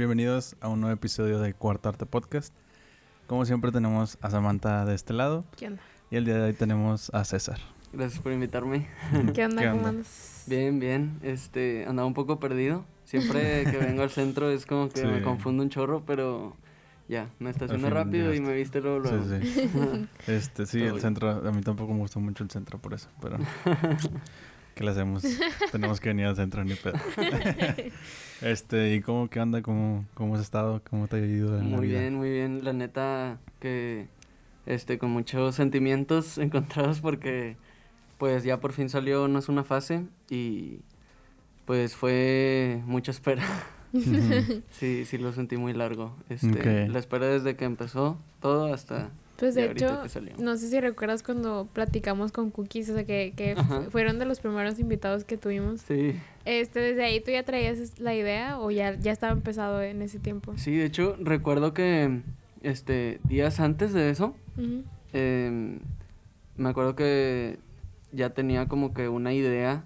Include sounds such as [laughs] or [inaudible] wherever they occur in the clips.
bienvenidos a un nuevo episodio de Cuarto Arte Podcast. Como siempre tenemos a Samantha de este lado ¿Qué onda? y el día de hoy tenemos a César. Gracias por invitarme. [laughs] ¿Qué onda? ¿Qué ¿Cómo onda? andas? Bien, bien. Este, andaba un poco perdido. Siempre que [laughs] vengo al centro es como que Sí. me confundo un chorro, pero ya, me estacioné rápido y me viste luego. luego. Sí, sí. [laughs] Este, sí, Todo el bien. centro, a mí tampoco me gusta mucho el centro por eso, pero ¿qué le hacemos? [laughs] Tenemos que venir al centro, ni pedo. [laughs] Este, ¿y cómo, qué onda? ¿Cómo, cómo has estado? ¿Cómo te ha ido en la Muy vida? bien, muy bien. La neta que este con muchos sentimientos [laughs] encontrados porque pues ya por fin salió No es una fase y pues fue mucha espera. Sí, sí lo sentí muy largo. Este, la espera desde que empezó todo hasta Pues de hecho, no sé si recuerdas cuando platicamos con Cookies, o sea, que, que fueron de los primeros invitados que tuvimos. Sí. Este, desde ahí tú ya traías la idea o ya, ya estaba empezado en ese tiempo. Sí, de hecho, recuerdo que este días antes de eso, em, me acuerdo que ya tenía como que una idea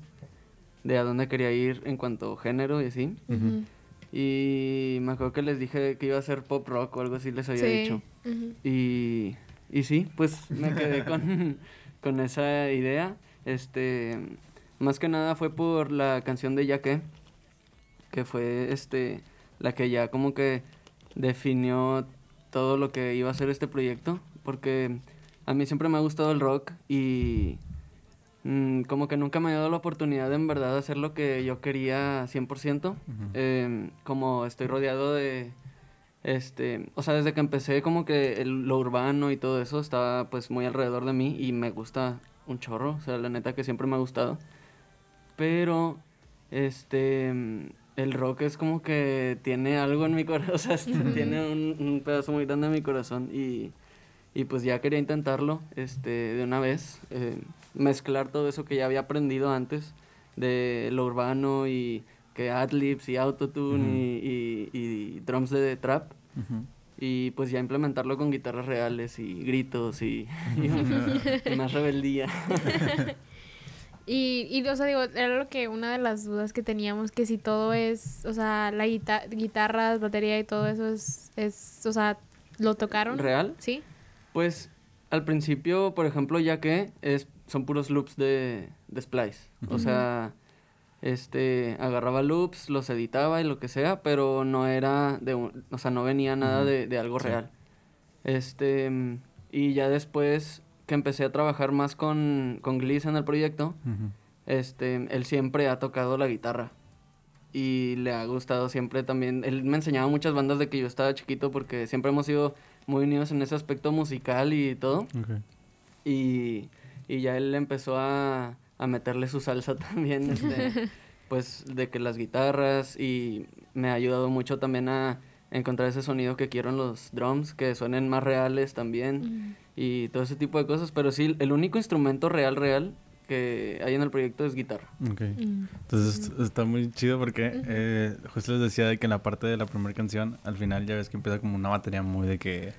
de a dónde quería ir en cuanto a género y así. Ujú. Y me acuerdo que les dije que iba a ser pop rock o algo así les había Sí. dicho. Y, y sí, pues me quedé con, [laughs] con esa idea. Este, más que nada fue por la canción de Ya que, que fue este, la que ya como que definió todo lo que iba a ser este proyecto. Porque a mí siempre me ha gustado el rock y mm, como que nunca me ha dado la oportunidad de en verdad hacer lo que yo quería 100%. Ujú. Em, como estoy rodeado de este, o sea, desde que empecé como que el- lo urbano y todo eso estaba pues muy alrededor de mí y me gusta un chorro, o sea, la neta que siempre me ha gustado. Pero este mm, el rock es como que tiene algo en mi corazón, [laughs] o sea, este, tiene un, un pedazo muy grande en mi corazón y, y pues ya quería intentarlo este de una vez, eh, mezclar todo eso que ya había aprendido antes de lo urbano y que adlibs y autotune Ujú. y, y, y drums de trap y pues ya implementarlo con guitarras reales y gritos y, y- y más rebeldía. [laughs] Y, y, o sea, digo, era lo que una de las dudas que teníamos, que si todo es, o sea, la guita- guitarras, batería y todo eso es, es, o sea, ¿lo tocaron? ¿Real? Sí. Pues al principio, por ejemplo, ya que es, son puros loops de, de Splice. O sea, este, agarraba loops, los editaba y lo que sea, pero no era de un- o sea, no venía nada de, de algo Sí. real. Este, y ya después que empecé a trabajar más con, con Gliss en el proyecto, este, él siempre ha tocado la guitarra. Y le ha gustado siempre también. Él me enseñaba muchas bandas de que yo estaba chiquito porque siempre hemos sido muy unidos en ese aspecto musical y todo. Y, y ya él empezó a, a meterle su salsa [laughs] también, este, [laughs] pues de que las guitarras y me ha ayudado mucho también a encontrar ese sonido que quiero en los drums, que suenen más reales también y todo ese tipo de cosas. Pero sí, el único instrumento real, real que hay en el proyecto es guitarra. Ok. Mm. Entonces est- está muy chido porque eh, justo les decía de que en la parte de la primera canción, al final ya ves que empieza como una batería muy de que,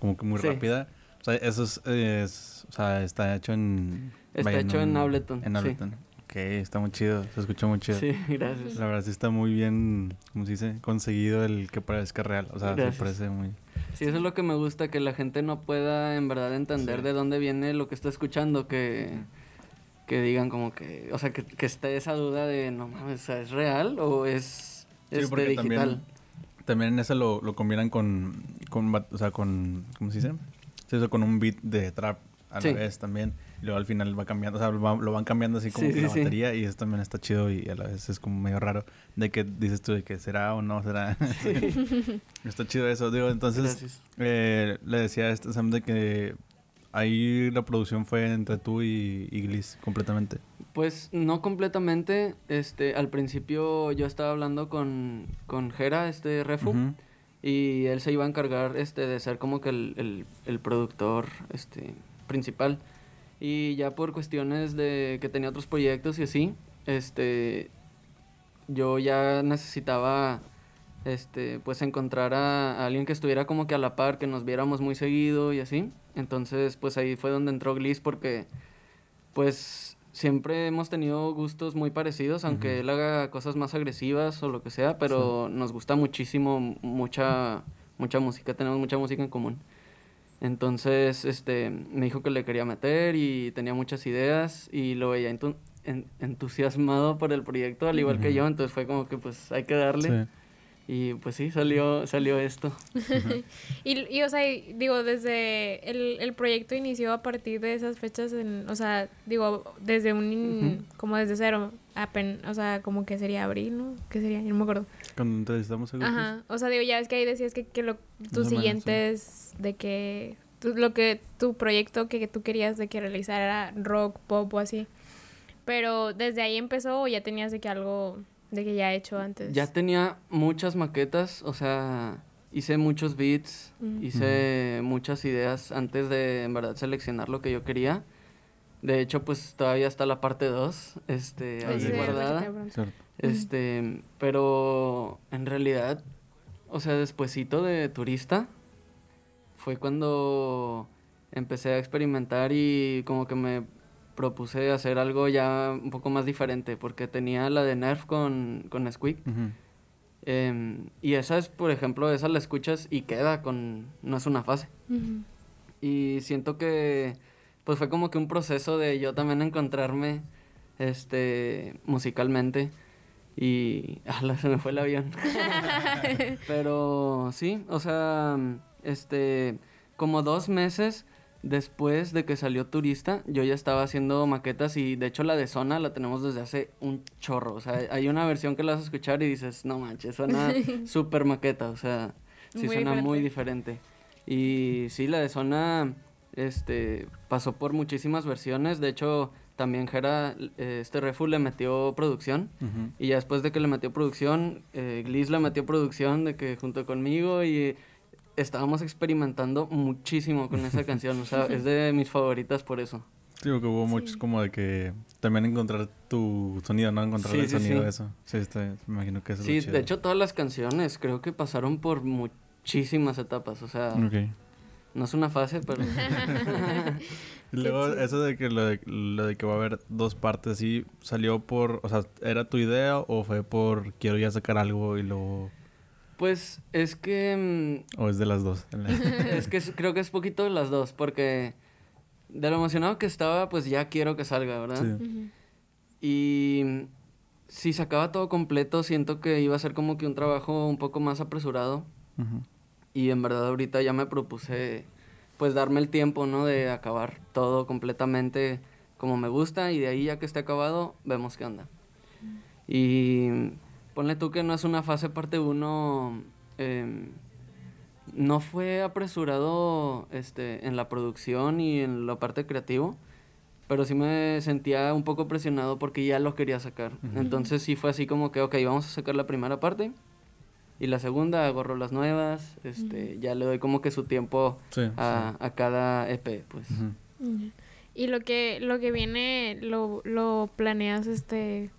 como que muy Sí. rápida. O sea, eso es, es- o sea, está hecho en... Está hecho en Ableton, En sí. Ableton. Ok, está muy chido, se escucha muy chido. Sí, [laughs] gracias. La verdad sí está muy bien, ¿cómo se dice? Conseguido el que parezca real. O sea, Gracias. se parece muy... Sí, eso es lo que me gusta, que la gente no pueda en verdad entender Sí. de dónde viene lo que está escuchando, que, que digan como que, o sea, que, que esté esa duda de, no mames, o sea, ¿es real o es Sí, este, digital? también, también en ese lo, lo combinan con, con, o sea, con, ¿cómo se dice? Eso con un beat de trap a Sí. la vez también. Y luego al final va cambiando, o sea, lo, va- lo van cambiando así como Sí, que sí, la batería y eso también está chido y a la vez es como medio raro de que dices tú de que será o no será. [laughs] está chido eso, digo, entonces eh, le decía a este Sam de que ahí la producción fue entre tú y, y Gliss completamente. Pues no completamente, este, al principio yo estaba hablando con, con Jera, este Refu. Y él se iba a encargar este de ser como que el, el, el productor este principal. Y ya por cuestiones de que tenía otros proyectos y así este yo ya necesitaba este pues encontrar a, a alguien que estuviera como que a la par que nos viéramos muy seguido y así. Entonces pues ahí fue donde entró Gliss porque pues siempre hemos tenido gustos muy parecidos, aunque él haga cosas más agresivas o lo que sea, pero nos gusta muchísimo mucha, mucha música, tenemos mucha música en común. Entonces, este, me dijo que le quería meter y tenía muchas ideas y lo veía entusiasmado por el proyecto, al igual que yo, entonces fue como que pues hay que darle. Y pues sí, salió, salió esto. [laughs] y, y, o sea, digo, desde el, el, proyecto inició a partir de esas fechas, en, o sea, digo, desde un, como desde cero, apen, o sea, como que sería abril, ¿no? ¿Qué sería? Yo no me acuerdo. Cuando entrevistamos a Ajá, o sea, digo, ya ves que ahí decías que, que lo, tus siguientes, de que, lo que, tu proyecto que, que tú querías de que realizara era rock, pop o así. Pero desde ahí empezó o ya tenías de que algo de que ya he hecho antes. Ya tenía muchas maquetas, o sea, hice muchos beats, hice muchas ideas antes de en verdad seleccionar lo que yo quería. De hecho, pues todavía está la parte 2, este, ahí guardada. Este, pero en realidad, o sea, despuesito de turista, fue cuando empecé a experimentar y como que me propuse hacer algo ya un poco más diferente, porque tenía la de Nerf con, con Squeak. Em, y esa es, por ejemplo, esa la escuchas y queda con... no es una fase. Y siento que, pues fue como que un proceso de yo también encontrarme, este, musicalmente. Y, ala, [laughs] se me fue el avión. [laughs] Pero sí, o sea, este, como dos meses Después de que salió Turista, yo ya estaba haciendo maquetas y de hecho la de Zona la tenemos desde hace un chorro. O sea, hay una versión que la vas a escuchar y dices, no manches, suena [laughs] súper maqueta. O sea, sí suena muy diferente. Y sí, la de Zona este, pasó por muchísimas versiones. De hecho, también Jera, eh, este Refu le metió producción. Y ya después de que le metió producción, eh, Gliss le metió producción de que junto conmigo y estábamos experimentando muchísimo con esa [laughs] canción. O sea, es de mis favoritas por eso. Sí, que hubo muchos como de que también encontrar tu sonido, ¿no? Encontrar el sonido de eso. Sí, este, me imagino que eso Sí, de hecho todas las canciones creo que pasaron por muchísimas etapas, o sea... No es una fase, pero... [laughs] [laughs] y luego eso de que lo, de lo de que va a haber dos partes, ¿sí salió por... O sea, ¿era tu idea o fue por quiero ya sacar algo y luego... Pues es que... Mm, ¿O es de las dos? [laughs] es que creo que es poquito de las dos, porque de lo emocionado que estaba, pues ya quiero que salga, ¿verdad? Sí. Y si sacaba todo completo, siento que iba a ser como que un trabajo un poco más apresurado. Y en verdad ahorita ya me propuse, pues darme el tiempo, ¿no? De acabar todo completamente como me gusta y de ahí ya que esté acabado, vemos qué onda. Y ponle tú que no es una fase parte 1, em, no fue apresurado este, en la producción y en la parte creativo, pero sí me sentía un poco presionado porque ya lo quería sacar. Entonces sí fue así como que, ok, vamos a sacar la primera parte y la segunda agarro las nuevas, este, ya le doy como que su tiempo a, a, cada EP, pues. Y lo que, lo que viene, lo, lo planeas, este,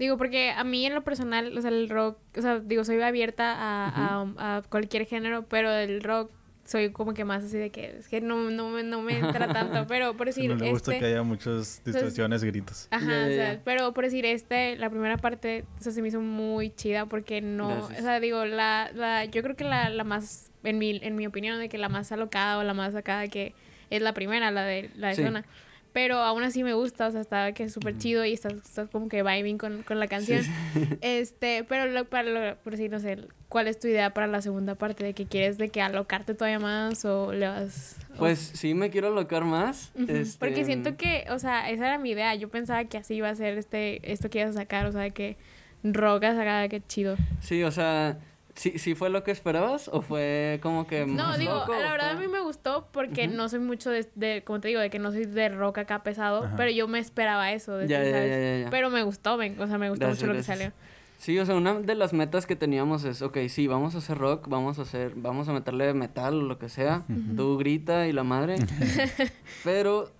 Digo, porque a mí en lo personal, o sea, el rock, o sea, digo, soy abierta a, a, cualquier género, pero el rock soy como que más así de que es que no, no, me, no me entra [laughs] tanto, pero por decir... No me gusta este que haya muchas distorsiones, gritos. Ajá, o sea, pero por decir este, la primera parte, o sea, se me hizo muy chida porque no, o sea, digo, la, la, yo creo que la, la más, en mi, en mi opinión, de que la más alocada o la más sacada que es la primera, la de la de zona. Pero aún así me gusta, o sea, está que es súper chido y estás, como que vibing con, con la canción. [laughs] Este, pero lo, para por decir, no sé, ¿cuál es tu idea para la segunda parte? ¿De que quieres de que alocarte todavía más o le vas...? Pues sí me quiero alocar más. este... Porque siento que, o sea, esa era mi idea. Yo pensaba que así iba a ser este, esto que ibas a sacar, o sea, de que rogas acá, que chido. Sí, o sea ¿Sí, ¿Sí fue lo que esperabas o fue como que No, digo, la verdad a mí me gustó porque no soy mucho de, como te digo, de que no soy de rock acá pesado, pero yo me esperaba eso. De ya, ya, ya, Pero me gustó, o sea, me gustó mucho lo que salió. Sí, o sea, una de las metas que teníamos es, ok, sí, vamos a hacer rock, vamos a hacer, vamos a meterle metal o lo que sea, tú grita y la madre, [laughs] [laughs] pero,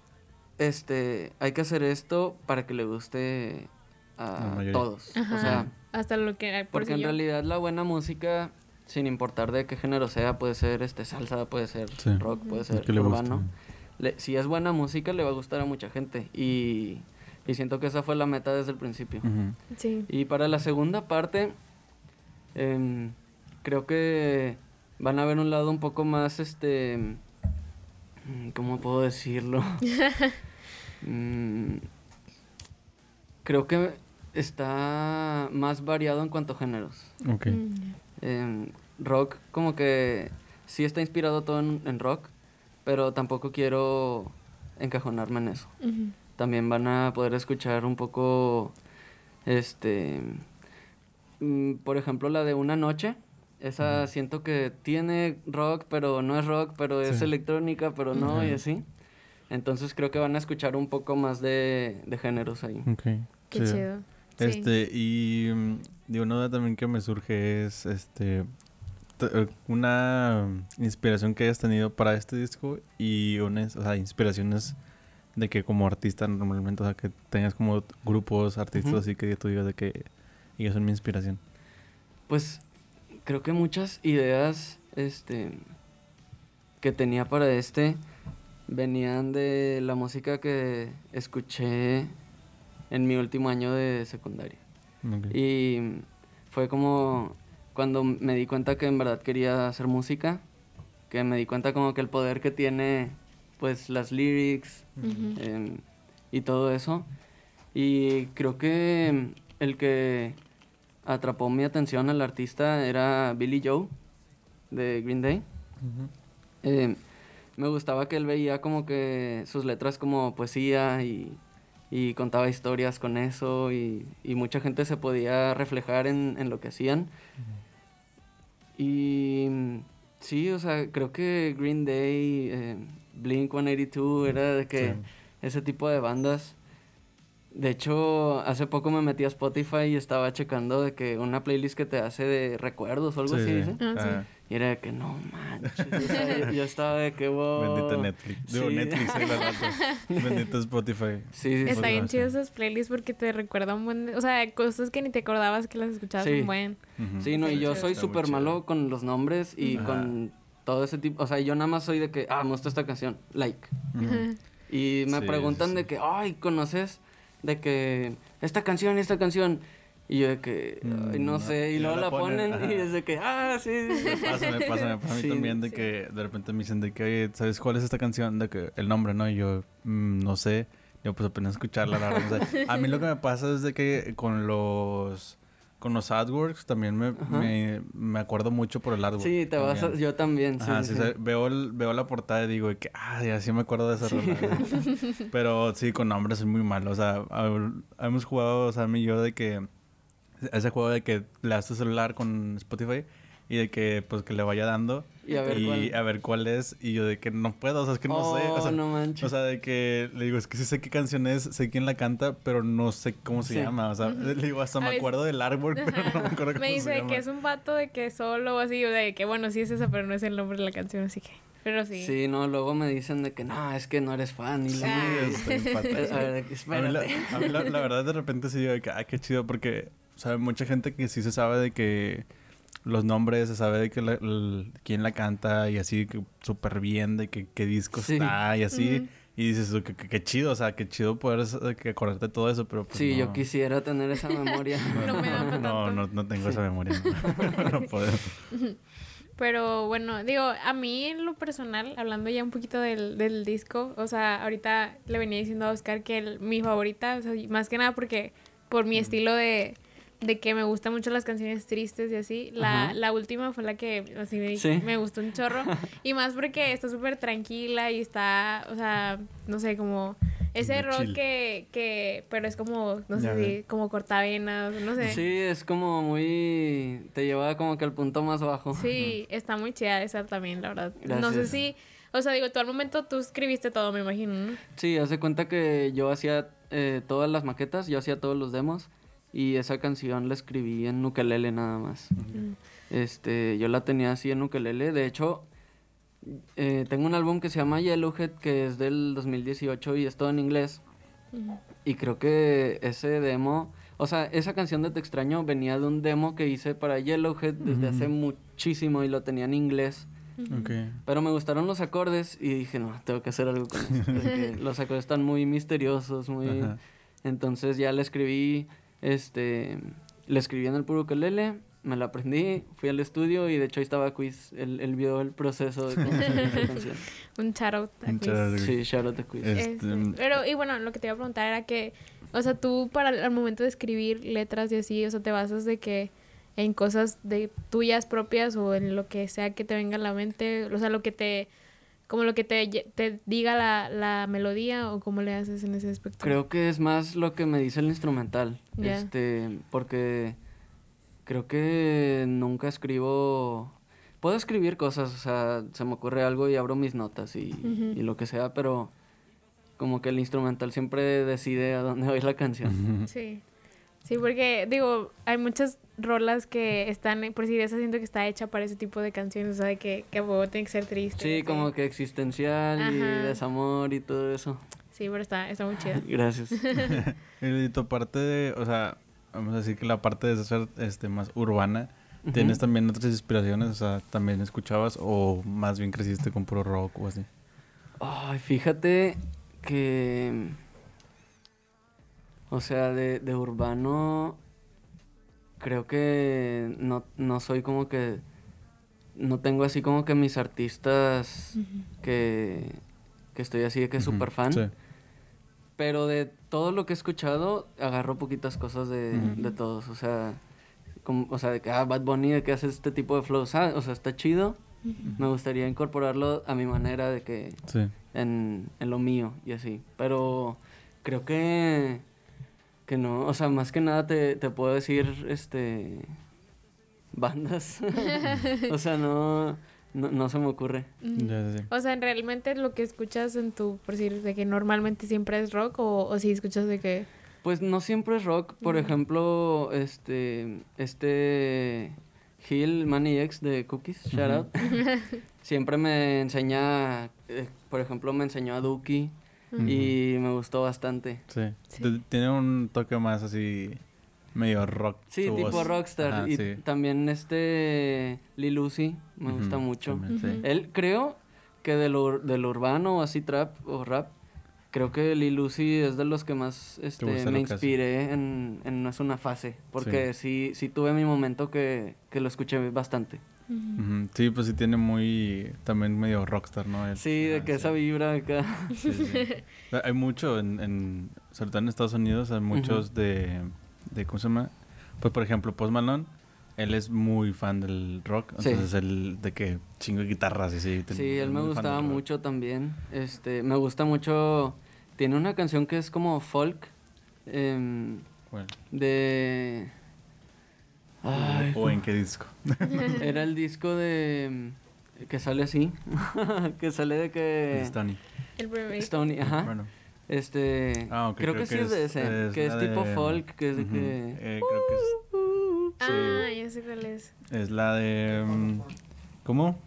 este, hay que hacer esto para que le guste a todos, o sea hasta lo que... Porque en realidad la buena música, sin importar de qué género sea, puede ser este salsa, puede ser rock, puede ser urbano. si es buena música, le va a gustar a mucha gente. Y Y siento que esa fue la meta desde el principio. Sí. Y para la segunda parte, em, creo que van a ver un lado un poco más, este, mm, ¿cómo puedo decirlo? [laughs] Mm, creo que está más variado en cuanto a géneros. Ok. Mm, Em, rock como que sí está inspirado todo en, en rock, pero tampoco quiero encajonarme en eso. También van a poder escuchar un poco, este, mm, por ejemplo, la de Una Noche. Esa siento que tiene rock, pero no es rock, pero es electrónica, pero no, y así. Entonces creo que van a escuchar un poco más de, de géneros ahí. Ok. Qué chido. chido. Sí. Este, y mm, digo, una duda también que me surge es, este, eh, una inspiración que hayas tenido para este disco y unas, o sea, inspiraciones de que como artista normalmente, o sea, que tengas como grupos, artistas así que tú digas de que ellos son mi inspiración. Pues creo que muchas ideas este que tenía para este venían de la música que escuché en mi último año de secundaria. Ok. Y fue como cuando me di cuenta que en verdad quería hacer música, que me di cuenta como que el poder que tiene pues las lyrics Ujú. em, y todo eso. Y creo que el que atrapó mi atención al artista era Billy Joe de Green Day. Ujú. Eh, me gustaba que él veía como que sus letras como poesía y, y contaba historias con eso y, y mucha gente se podía reflejar en, en lo que hacían. Y sí, o sea, creo que Green Day, eh, Blink 182 era de que Sí. ese tipo de bandas. De hecho, hace poco me metí a Spotify y estaba checando de que una playlist que te hace de recuerdos o algo Sí, así, sí. dice. Ah, sí. Y era de que no manches. [laughs] o sea, yo, estaba de que wow. Bendito Netflix. Digo, Sí. Netflix, eh, la rato. Bendito Spotify. Sí, sí. Está bien chido esas playlists porque te recuerdan un buen... O sea, cosas que ni te acordabas que las escuchabas Sí. un buen. Sí, no, y yo soy súper malo con los nombres y Ajá. con todo ese tipo. O sea, yo nada más soy de que, ah, me gusta esta canción, like. Y me Sí, preguntan sí, de que, ay, ¿conoces? De que esta canción y esta canción. Y yo de que, Mm, no no. sé. Y luego la la ponen, ponen y es de que, ah, sí. sí, Me sí". pasa, me pasa, me pasa a mí [laughs] Sí, también de sí. que de repente me dicen de que, oye, ¿sabes cuál es esta canción? De que el nombre, ¿no? Y yo, "Mm, no sé. Yo pues apenas escucharla, la verdad. A mí lo que me pasa es de que con los con los artworks también me, me, me acuerdo mucho por el artwork. Sí, te vas a, yo también. Sí, Ajá, sí, sí, veo, el- veo la portada y digo que, ah, ya sí me acuerdo de esa rola. [laughs] Pero sí, con nombres soy muy malo. O sea, hemos jugado, o sea, mí y yo de que ese juego de que le das tu celular con Spotify y de que pues que le vaya dando Y a ver cuál. a ver cuál es y yo de que no puedo, o sea, es que no sé, o Oh, sea, no manches. o sea, de que le digo, es que sí sé qué canción es, sé quién la canta, pero no sé cómo se Sí. llama, o sea, le digo, hasta A me veces- acuerdo del artwork, pero no me acuerdo cómo Me dice se llama. que es un vato de que solo o así, o de que bueno, sí es esa, pero no es el nombre de la canción, así que. Pero sí. Sí, no, luego me dicen de que no, es que no eres fan. Y Sí, la estoy a ver, A mí, la, espérate. a mí la- la verdad de repente sí digo de que, ah, qué chido, porque, o sea, mucha gente que sí se sabe de que los nombres, se sabe de que la- quién la canta y así que súper bien, de que qué disco Sí. está y así. Y dices, que chido, o sea, qué chido poder que acordarte de todo eso, pero pues Sí, yo quisiera tener esa [laughs] memoria. No me da No, no, no tengo esa memoria. No, [laughs] puedo. [laughs] Pero bueno, digo, a mí en lo personal, hablando ya un poquito del, del disco, o sea, ahorita le venía diciendo a Oscar que el- mi favorita, o sea, más que nada porque por mi estilo de, de que me gustan mucho las canciones tristes y así, la, la última fue la que así me, Sí. me gustó un chorro. [laughs] y más porque está súper tranquila y está, o sea, no sé, como ese rock que, que, pero es como, no sé si, como cortavenas, no sé. Sí, es como muy... Te lleva como que al punto más bajo. Sí, está muy chida esa también, la verdad. No sé si, o sea, digo, tú al momento tú escribiste todo, me imagino, ¿no? Sí, hace cuenta que yo hacía eh, todas las maquetas, yo hacía todos los demos y esa canción la escribí en ukelele nada más. Este, yo la tenía así en ukelele, de hecho eh, tengo un álbum que se llama Yellowhead que es del 2018 y es todo en inglés y creo que ese demo, o sea, esa canción de Te extraño venía de un demo que hice para Yellowhead desde hace muchísimo y lo tenía en inglés. Ok. Pero me gustaron los acordes y dije, no, tengo que hacer algo con eso. Porque [laughs] los acordes están muy misteriosos, muy... Ajá. Entonces ya le escribí, este, le escribí en el puro ukelele, me la aprendí, fui al estudio y de hecho ahí estaba Quiz, él, él vio el proceso de cómo la canción. [laughs] Un shout out a Quiz. shout out a Sí, shout out a Quiz. Este, Este, pero, y bueno, lo que te iba a preguntar era que, o sea, tú para el, al momento de escribir letras y así, o sea, te basas de que en cosas de tuyas propias o en lo que sea que te venga a la mente, o sea, lo que te, como lo que te, te diga la, la melodía o cómo le haces en ese aspecto. Creo que es más lo que me dice el instrumental. Este, porque creo que nunca escribo. Puedo escribir cosas, o sea, se me ocurre algo y abro mis notas y, y lo que sea, pero como que el instrumental siempre decide a dónde va a ir la canción. Sí. Sí, porque digo, hay muchas rolas que están, por si esa siento que está hecha para ese tipo de canciones, o sea, de que, que a huevo tiene que ser triste. Sí, como que existencial y Ajá. desamor y todo eso. Sí, pero está, está muy chida. Gracias. [laughs] Y tu parte de, o sea, vamos a decir que la parte de ser este, más urbana, ¿tienes Ujú. también otras inspiraciones? O sea, ¿también escuchabas o más bien creciste con puro rock o así? Ay, fíjate que. O sea, de, de urbano. Creo que no, no soy como que. No tengo así como que mis artistas que. que estoy así de que Ujú, súper fan. Sí. Pero de todo lo que he escuchado, agarro poquitas cosas de, Ujú. de todos. O sea, como, o sea, de que, ah, Bad Bunny, de que hace este tipo de flows. Ah, o sea, está chido. Me gustaría incorporarlo a mi manera de que Sí. en, en lo mío y así. Pero creo que, que no, o sea, más que nada te, te puedo decir, este, bandas. [laughs] o sea, no, no, no se me ocurre. Sí. O sea, realmente lo que escuchas en tu, por decir, de que normalmente siempre es rock o, o si escuchas de que... Pues no siempre es rock. Por Ujú. ejemplo, este, este Gil, Manny X de Cookies, shout out. [laughs] siempre me enseña, eh, por ejemplo, me enseñó a Y me gustó bastante. Sí. Sí. Tiene un toque más así, medio rock. Sí, tipo voz. rockstar. Ajá, y sí. también este Lil Uzi me gusta mucho. también, sí. Él creo que de lo, de lo urbano o así trap o rap, creo que Lil Uzi es de los que más este, me inspiré en, en No es una fase. Porque sí, sí, tuve mi momento que, que lo escuché bastante. Sí, pues sí tiene muy, también medio rockstar, ¿no? Él. Sí, de que esa vibra acá. Sí, [laughs] Hay mucho en, en, sobre todo en Estados Unidos, hay muchos de, de, ¿cómo se llama? Pues por ejemplo, Post Malone, él es muy fan del rock, Sí. entonces él de que chingo de guitarras y sí. Sí, él me gustaba mucho también. Este, me gusta mucho. Tiene una canción que es como folk. em, Bueno, de. Ay, ¿O en qué disco? [laughs] Era el disco de. mm, que sale así. [laughs] que sale de que. Stoney. El primer... Stony, ajá. Bueno. Este. Ah, ok, creo, que, sí es de ese. que es tipo de- folk, que es de Ujú, que. eh, creo que Ah, ya sé cuál es. es, es la de... mm, ¿Cómo?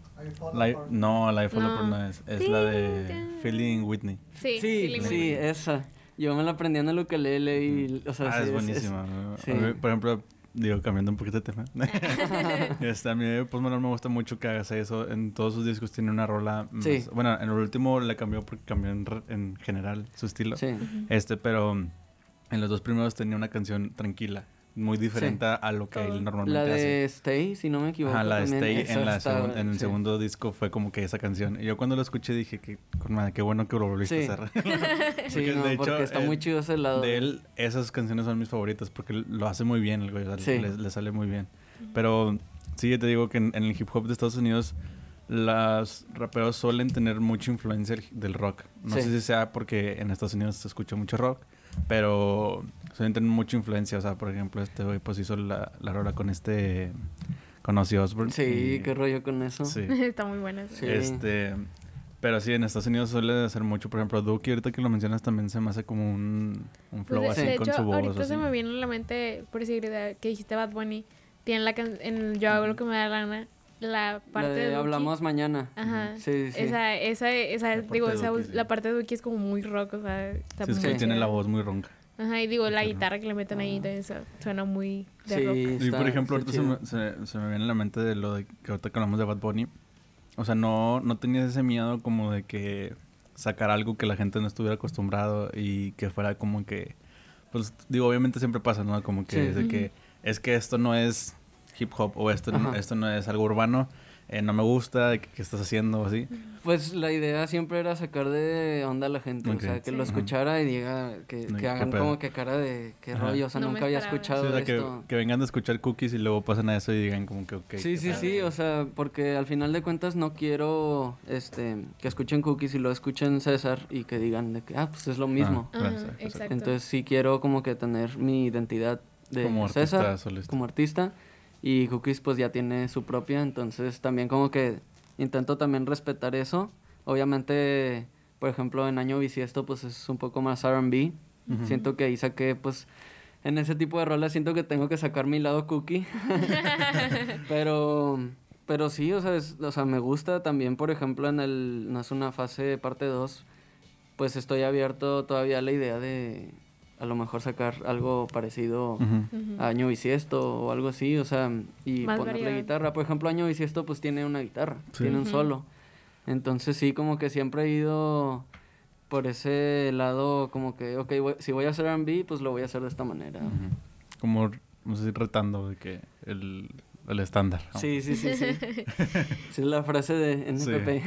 Life, no, Life No. Apart no es. Es la de Feeling Whitney. Sí, Sí, Feeling sí, Whitney. esa. Yo me la aprendí en el ukelele y. O sea, ah, sí, es buenísima. sí. A mí, por ejemplo, digo, cambiando un poquito de tema. [laughs] este, a mí, pues, Manuel me gusta mucho que haga eso. En todos sus discos tiene una rola. más- Sí. Bueno, en el último le cambió porque cambió en, re- en general su estilo. Sí. Este, pero en los dos primeros tenía una canción tranquila. Muy diferente a lo que él normalmente La hace. de Stay, si no me equivoco. Ajá, la de Stay en, la está- segun- en el sí. segundo disco fue como que esa canción. Y yo cuando lo escuché dije que, madre, qué bueno que lo volviste Sí. a hacer. [laughs] Sí, Porque, no, de hecho, porque está eh, muy chido ese lado. De él, esas canciones son mis favoritas porque lo hace muy bien el güey, o sea, Sí. le, le sale muy bien. Pero sí, te digo que en, en el hip hop de Estados Unidos, los raperos suelen tener mucha influencia del rock. No Sí. sé si sea porque en Estados Unidos se escucha mucho rock, pero suelen tener mucha influencia. O sea, por ejemplo, este güey pues hizo la, la rola con este, con Ozzy Osbourne. Sí, y- qué rollo con eso. Sí. [laughs] Está muy buena. Sí. Este, pero sí, en Estados Unidos suele hacer mucho. Por ejemplo, Duki, ahorita que lo mencionas, también se me hace como un, un Pues flow de, así de con hecho, su voz. ahorita se así. me viene a la mente, por decir, de- que dijiste Bad Bunny, tiene la can en Yo hago lo que me da la gana, la parte La de, de hablamos mañana. Ajá. Sí, sí. Esa, esa, esa, digo, esa, Duki, sí. la parte de Duki es como muy rock, o sea, está Sí, es muy que tiene la voz muy ronca. Ajá, y digo, la guitarra que le meten ahí también su- suena muy de Sí, rock. Y por ejemplo, ahorita se me, se, se me viene a la mente de lo de que ahorita que hablamos de Bad Bunny. O sea, no, no tenías ese miedo como de que sacar algo que la gente no estuviera acostumbrado y que fuera como que pues digo, obviamente siempre pasa, ¿no? Como que, de que es que esto no es hip hop o esto, esto no es algo urbano eh, no me gusta, ¿qué, estás haciendo? así. Pues la idea siempre era sacar de onda a la gente, o sea, que lo escuchara y diga, que, que hagan como que cara de qué rollo, o sea, nunca había escuchado esto. Que, vengan a escuchar cookies y luego pasen a eso y digan como que, ok. Sí, sí, sí, o sea, porque al final de cuentas no quiero, este, que escuchen cookies y lo escuchen César y que digan de que, ah, pues es lo mismo. Entonces sí quiero como que tener mi identidad de como César, como artista y Cookies pues ya tiene su propia, entonces también como que intento también respetar eso. Obviamente, por ejemplo, en Año Bisiesto pues es un poco más R&B. Siento que ahí saqué pues en ese tipo de roles siento que tengo que sacar mi lado cookie. [laughs] [laughs] pero pero sí, o sea, o sea, me gusta también, por ejemplo, en el no es una fase parte 2, pues estoy abierto todavía a la idea de a lo mejor sacar algo parecido a Año Bisiesto o algo así, o sea, y ponerle guitarra. Por ejemplo, Año Bisiesto pues tiene una guitarra, tiene un solo. Entonces sí, como que siempre he ido por ese lado, como que, ok, si voy a hacer R&B, pues lo voy a hacer de esta manera. Como, no sé, retando de que el, el estándar. Sí, sí, sí, sí. [laughs] sí, la frase de NPP.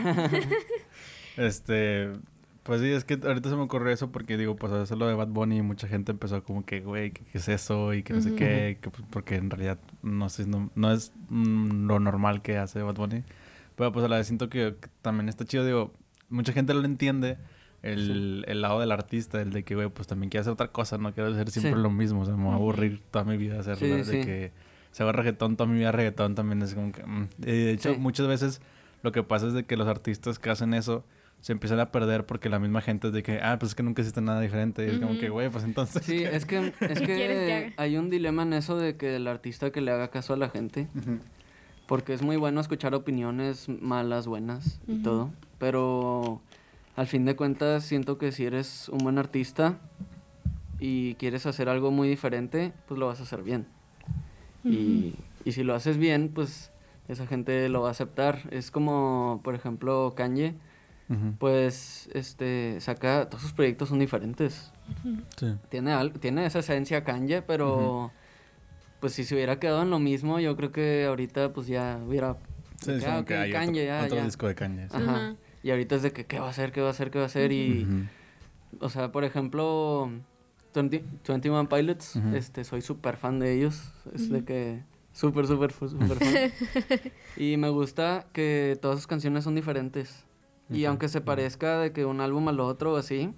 [laughs] este, pues sí, es que ahorita se me ocurrió eso porque digo, pues eso lo de Bad Bunny y mucha gente empezó como que, güey, ¿qué, es eso? Y que no sé qué, que, pues, porque en realidad no sé, no, no es mm, lo normal que hace Bad Bunny. Pero pues a la vez siento que, también está chido, digo, mucha gente lo entiende, el, el lado del artista, el de que, güey, pues también quiere hacer otra cosa, no quiero hacer siempre lo mismo, o sea, me voy a aburrir toda mi vida hacerlo, de que se haga reggaetón, toda mi vida reggaetón también es como que... Mm. De hecho, muchas veces lo que pasa es de que los artistas que hacen eso se empiezan a perder porque la misma gente es de que, ah, pues es que nunca hiciste nada diferente. Y es como que, güey, pues entonces. Sí, es que, [laughs] es que hay un dilema en eso de que el artista que le haga caso a la gente. Porque es muy bueno escuchar opiniones malas, buenas y todo. Pero al fin de cuentas, siento que si eres un buen artista y quieres hacer algo muy diferente, pues lo vas a hacer bien. y, y si lo haces bien, pues esa gente lo va a aceptar. Es como, por ejemplo, Kanye pues este saca todos sus proyectos son diferentes. Tiene tiene esa esencia Kanye, pero pues si se hubiera quedado en lo mismo, yo creo que ahorita pues ya hubiera sí, ah, Kanye, ya, otro disco de Kanye. Ajá. Y ahorita es de que qué va a hacer, qué va a hacer, qué va a hacer y o sea, por ejemplo, 21 Pilots, este soy súper fan de ellos, es de que súper súper súper fan. [laughs] y me gusta que todas sus canciones son diferentes. Y aunque se parezca de que un álbum al otro o así,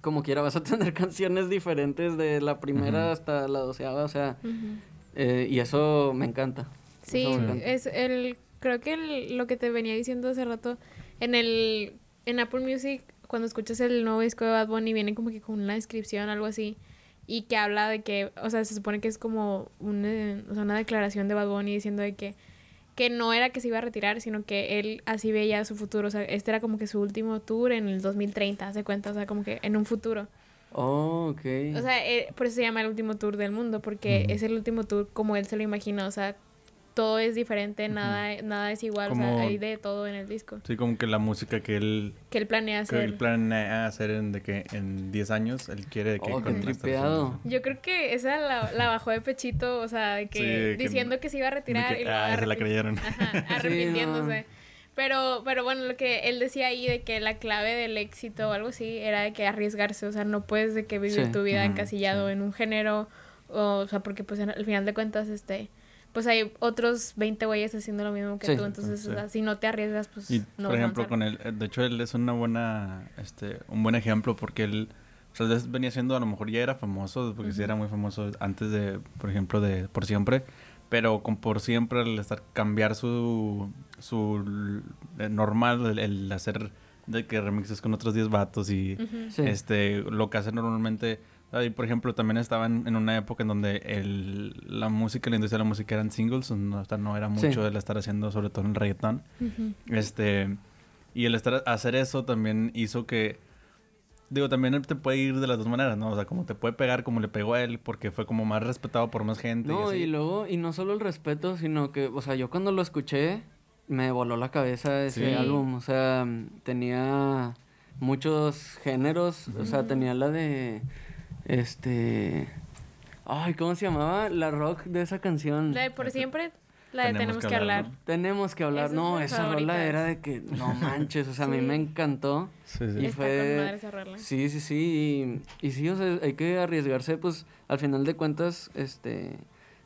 como quiera vas a [laughs] tener canciones diferentes de la primera hasta la doceava, o sea, eh, y eso me encanta. Sí, es el, creo que lo que te venía diciendo hace rato, en el, en Apple Music, cuando escuchas el nuevo disco de Bad Bunny, viene como que con una descripción, algo así, y que habla de que, o sea, se supone que es como una, o sea, una declaración de Bad Bunny diciendo de que que no era que se iba a retirar, sino que él así veía su futuro. O sea, este era como que su último tour en el 2030, hace cuenta, o sea, como que en un futuro. Oh, ok. O sea, eh, por eso se llama el último tour del mundo, porque es el último tour como él se lo imagina, o sea, todo es diferente, nada, nada es igual, o sea, hay de todo en el disco. Sí, como que la música que él... Que él planea hacer. Que él planea hacer en, de que en 10 años, él quiere que... Oh, tripeado. Yo creo que esa la, la, bajó de pechito, o sea, de que diciendo que, se iba a retirar y ah, se la creyeron. Ajá, [laughs] arrepintiéndose. Pero, pero bueno, lo que él decía ahí de que la clave del éxito o algo así era de que arriesgarse, o sea, no puedes de que vivir tu vida encasillado en un género, o, o sea, porque pues al final de cuentas, este pues hay otros 20 güeyes haciendo lo mismo que tú, entonces si no te arriesgas, pues y, no Por ejemplo, con él, de hecho él es una buena, este, un buen ejemplo porque él, o sea, venía siendo, a lo mejor ya era famoso, porque sí era muy famoso antes de, por ejemplo, de Por Siempre, pero con Por Siempre al estar, cambiar su, su eh, normal, el, hacer de que remixes con otros 10 vatos y este, lo que hace normalmente y por ejemplo, también estaban en una época en donde el, la música, la industria de la música eran singles, no, no era mucho el estar haciendo, sobre todo en el reggaetón. Este, y el estar hacer eso también hizo que, digo, también él te puede ir de las dos maneras, ¿no? O sea, como te puede pegar como le pegó a él, porque fue como más respetado por más gente. No, y, luego, y no solo el respeto, sino que, o sea, yo cuando lo escuché, me voló la cabeza ese álbum, o sea, tenía muchos géneros, o sea, tenía la de Este. Ay, ¿cómo se llamaba la rock de esa canción? La de por siempre, la de Tenemos, que, hablar. Tenemos que hablar. no, esa rola era de que no [laughs] manches, o sea, a mí me encantó. Sí, sí. Y fue Sí, sí, sí, y, y sí, o sea, hay que arriesgarse pues al final de cuentas este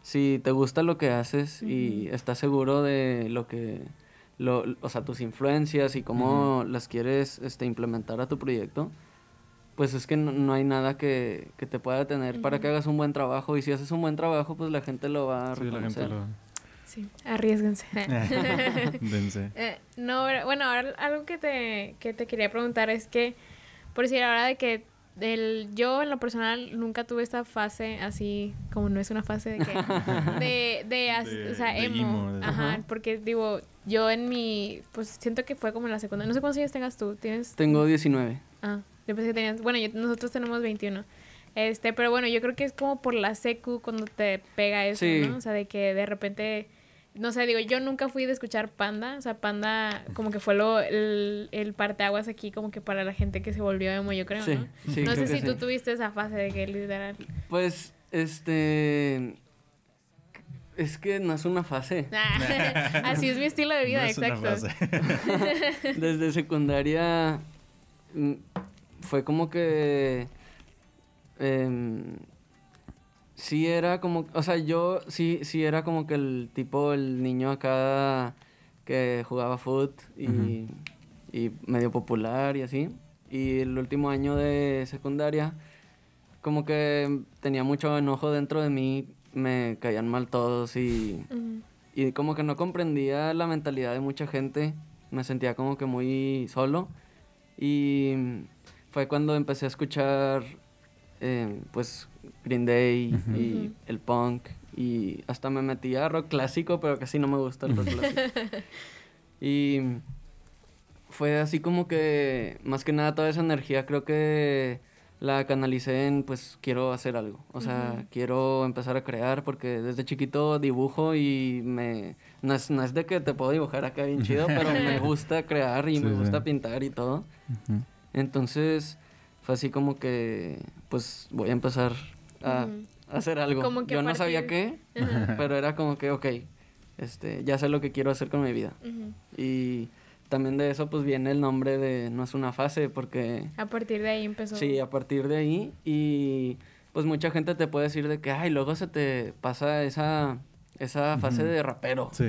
si te gusta lo que haces y estás seguro de lo que lo, o sea, tus influencias y cómo las quieres este implementar a tu proyecto, pues es que no, hay nada que, que, te pueda detener para que hagas un buen trabajo y si haces un buen trabajo, pues la gente lo va a reconocer. Sí, arriesguense. [laughs] eh, no, bueno, ahora algo que te, que te quería preguntar es que, por decir, ahora de que del, yo en lo personal nunca tuve esta fase así, como no es una fase de que, [laughs] de, de, o sea, emo. ajá, porque digo, yo en mi, pues siento que fue como en la secundaria. No sé cuántos años tengas tú, ¿tienes? Tengo 19. Ah, yo pensé que tenías, bueno, nosotros tenemos 21. Este, pero bueno, yo creo que es como por la secu cuando te pega eso, ¿no? O sea, de que de repente no sé, digo, yo nunca fui de escuchar Panda, o sea, Panda como que fue lo, el, el parteaguas aquí como que para la gente que se volvió emo, yo creo, ¿no? Sí, no sé si tú tuviste esa fase de que literal... Pues, este... Es que no es una fase. Ah, [laughs] así es mi estilo de vida, no exacto. [laughs] [laughs] Desde secundaria mm, fue como que... Eh, sí era como, o sea, yo sí, sí era como que el tipo, el niño acá que jugaba foot y, y medio popular y así. Y el último año de secundaria, como que tenía mucho enojo dentro de mí, me caían mal todos y, y como que no comprendía la mentalidad de mucha gente, me sentía como que muy solo. Y fue cuando empecé a escuchar, eh, pues, Green Day y el punk y hasta me metí a rock clásico, pero casi no me gusta el rock [laughs] clásico. y fue así como que, más que nada, toda esa energía creo que la canalicé en, pues, quiero hacer algo. O sea, quiero empezar a crear porque desde chiquito dibujo y me... No es, no es de que te puedo dibujar acá bien chido, [laughs] pero me gusta crear y me gusta pintar y todo. Entonces, fue así como que, pues, voy a empezar a, hacer algo. Yo no sabía qué, pero era como que, ok, este, ya sé lo que quiero hacer con mi vida. Y también de eso pues viene el nombre de No es una fase, porque... A partir de ahí empezó. Sí, a partir de ahí. Y pues mucha gente te puede decir de que, ay, luego se te pasa esa, esa fase de rapero. Sí.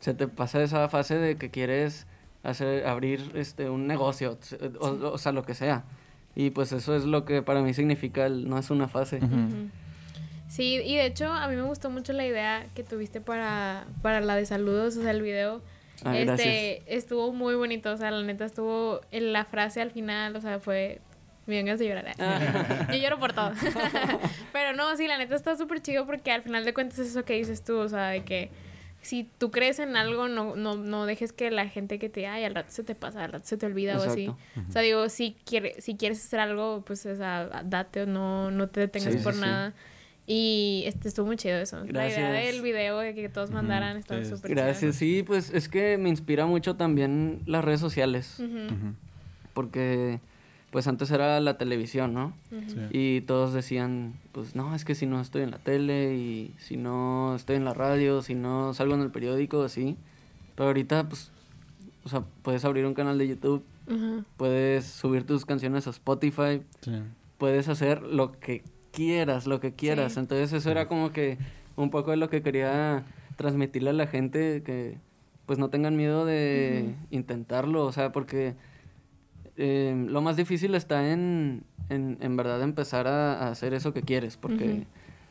Se te pasa esa fase de que quieres hacer, abrir este, un negocio, o, o sea, lo que sea. Y pues eso es lo que para mí significa el no es una fase. Sí, y de hecho a mí me gustó mucho la idea que tuviste para, para la de saludos, o sea, el video. Ah, este estuvo muy bonito, o sea, la neta estuvo en la frase al final, o sea, fue me vengas de llorar. Ah. [laughs] Yo lloro por todo. [laughs] Pero no, sí, la neta está súper chido porque al final de cuentas es eso que dices tú, o sea, de que si tú crees en algo, no, no, no dejes que la gente que te, ay, al rato se te pasa, al rato se te olvida o así. O sea, digo, si, quiere, si quieres hacer algo, pues, o sea, date o no, no te detengas por nada. Y este estuvo muy chido eso. La idea del video de que todos mandaran estaba súper chido. Gracias, sí, pues es que me inspira mucho también las redes sociales. Porque pues antes era la televisión, ¿no? Y todos decían, pues no, es que si no estoy en la tele y si no estoy en la radio, si no salgo en el periódico, así. Pero ahorita, pues, o sea, puedes abrir un canal de YouTube, puedes subir tus canciones a Spotify, puedes hacer lo que quieras, lo que quieras. Entonces eso era como que un poco de lo que quería transmitirle a la gente, que pues no tengan miedo de intentarlo, o sea, porque eh, lo más difícil está en, en, verdad empezar a, hacer eso que quieres, porque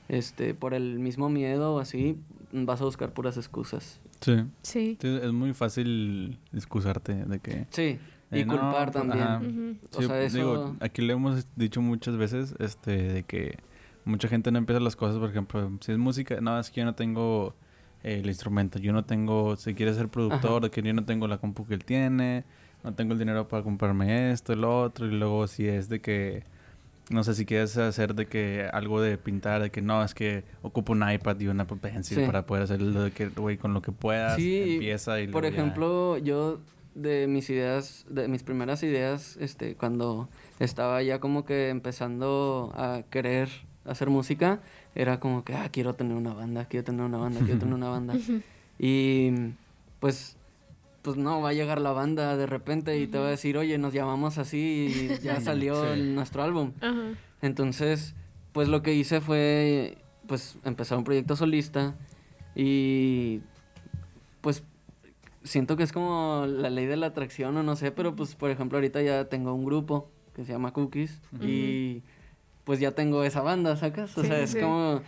este, por el mismo miedo o así vas a buscar puras excusas. Sí. Sí. Es muy fácil excusarte de que... Sí. Y culpar pues, también. o sea, eso... digo, aquí le hemos dicho muchas veces este, de que mucha gente no empieza las cosas, por ejemplo, si es música, no, es que yo no tengo el instrumento, yo no tengo, si quiere ser productor, de que yo no tengo la compu que él tiene, no tengo el dinero para comprarme esto, el otro, y luego si es de que, no sé, si quieres hacer de que algo de pintar, de que no, es que ocupo un iPad y una pencil para poder hacer lo de que, güey, con lo que puedas, empieza y Por ejemplo, yo de mis ideas, de mis primeras ideas, este, cuando estaba ya como que empezando a querer hacer música, era como que, ah, quiero tener una banda, quiero tener una banda, quiero tener una banda. [laughs] y pues, pues no, va a llegar la banda de repente y te va a decir, oye, nos llamamos así y [laughs] ya salió nuestro álbum. Entonces, pues lo que hice fue, pues, empezar un proyecto solista y, pues, siento que es como la ley de la atracción o no sé, pero pues, por ejemplo, ahorita ya tengo un grupo que se llama Cookies y pues ya tengo esa banda, ¿sacas? O sea, es como,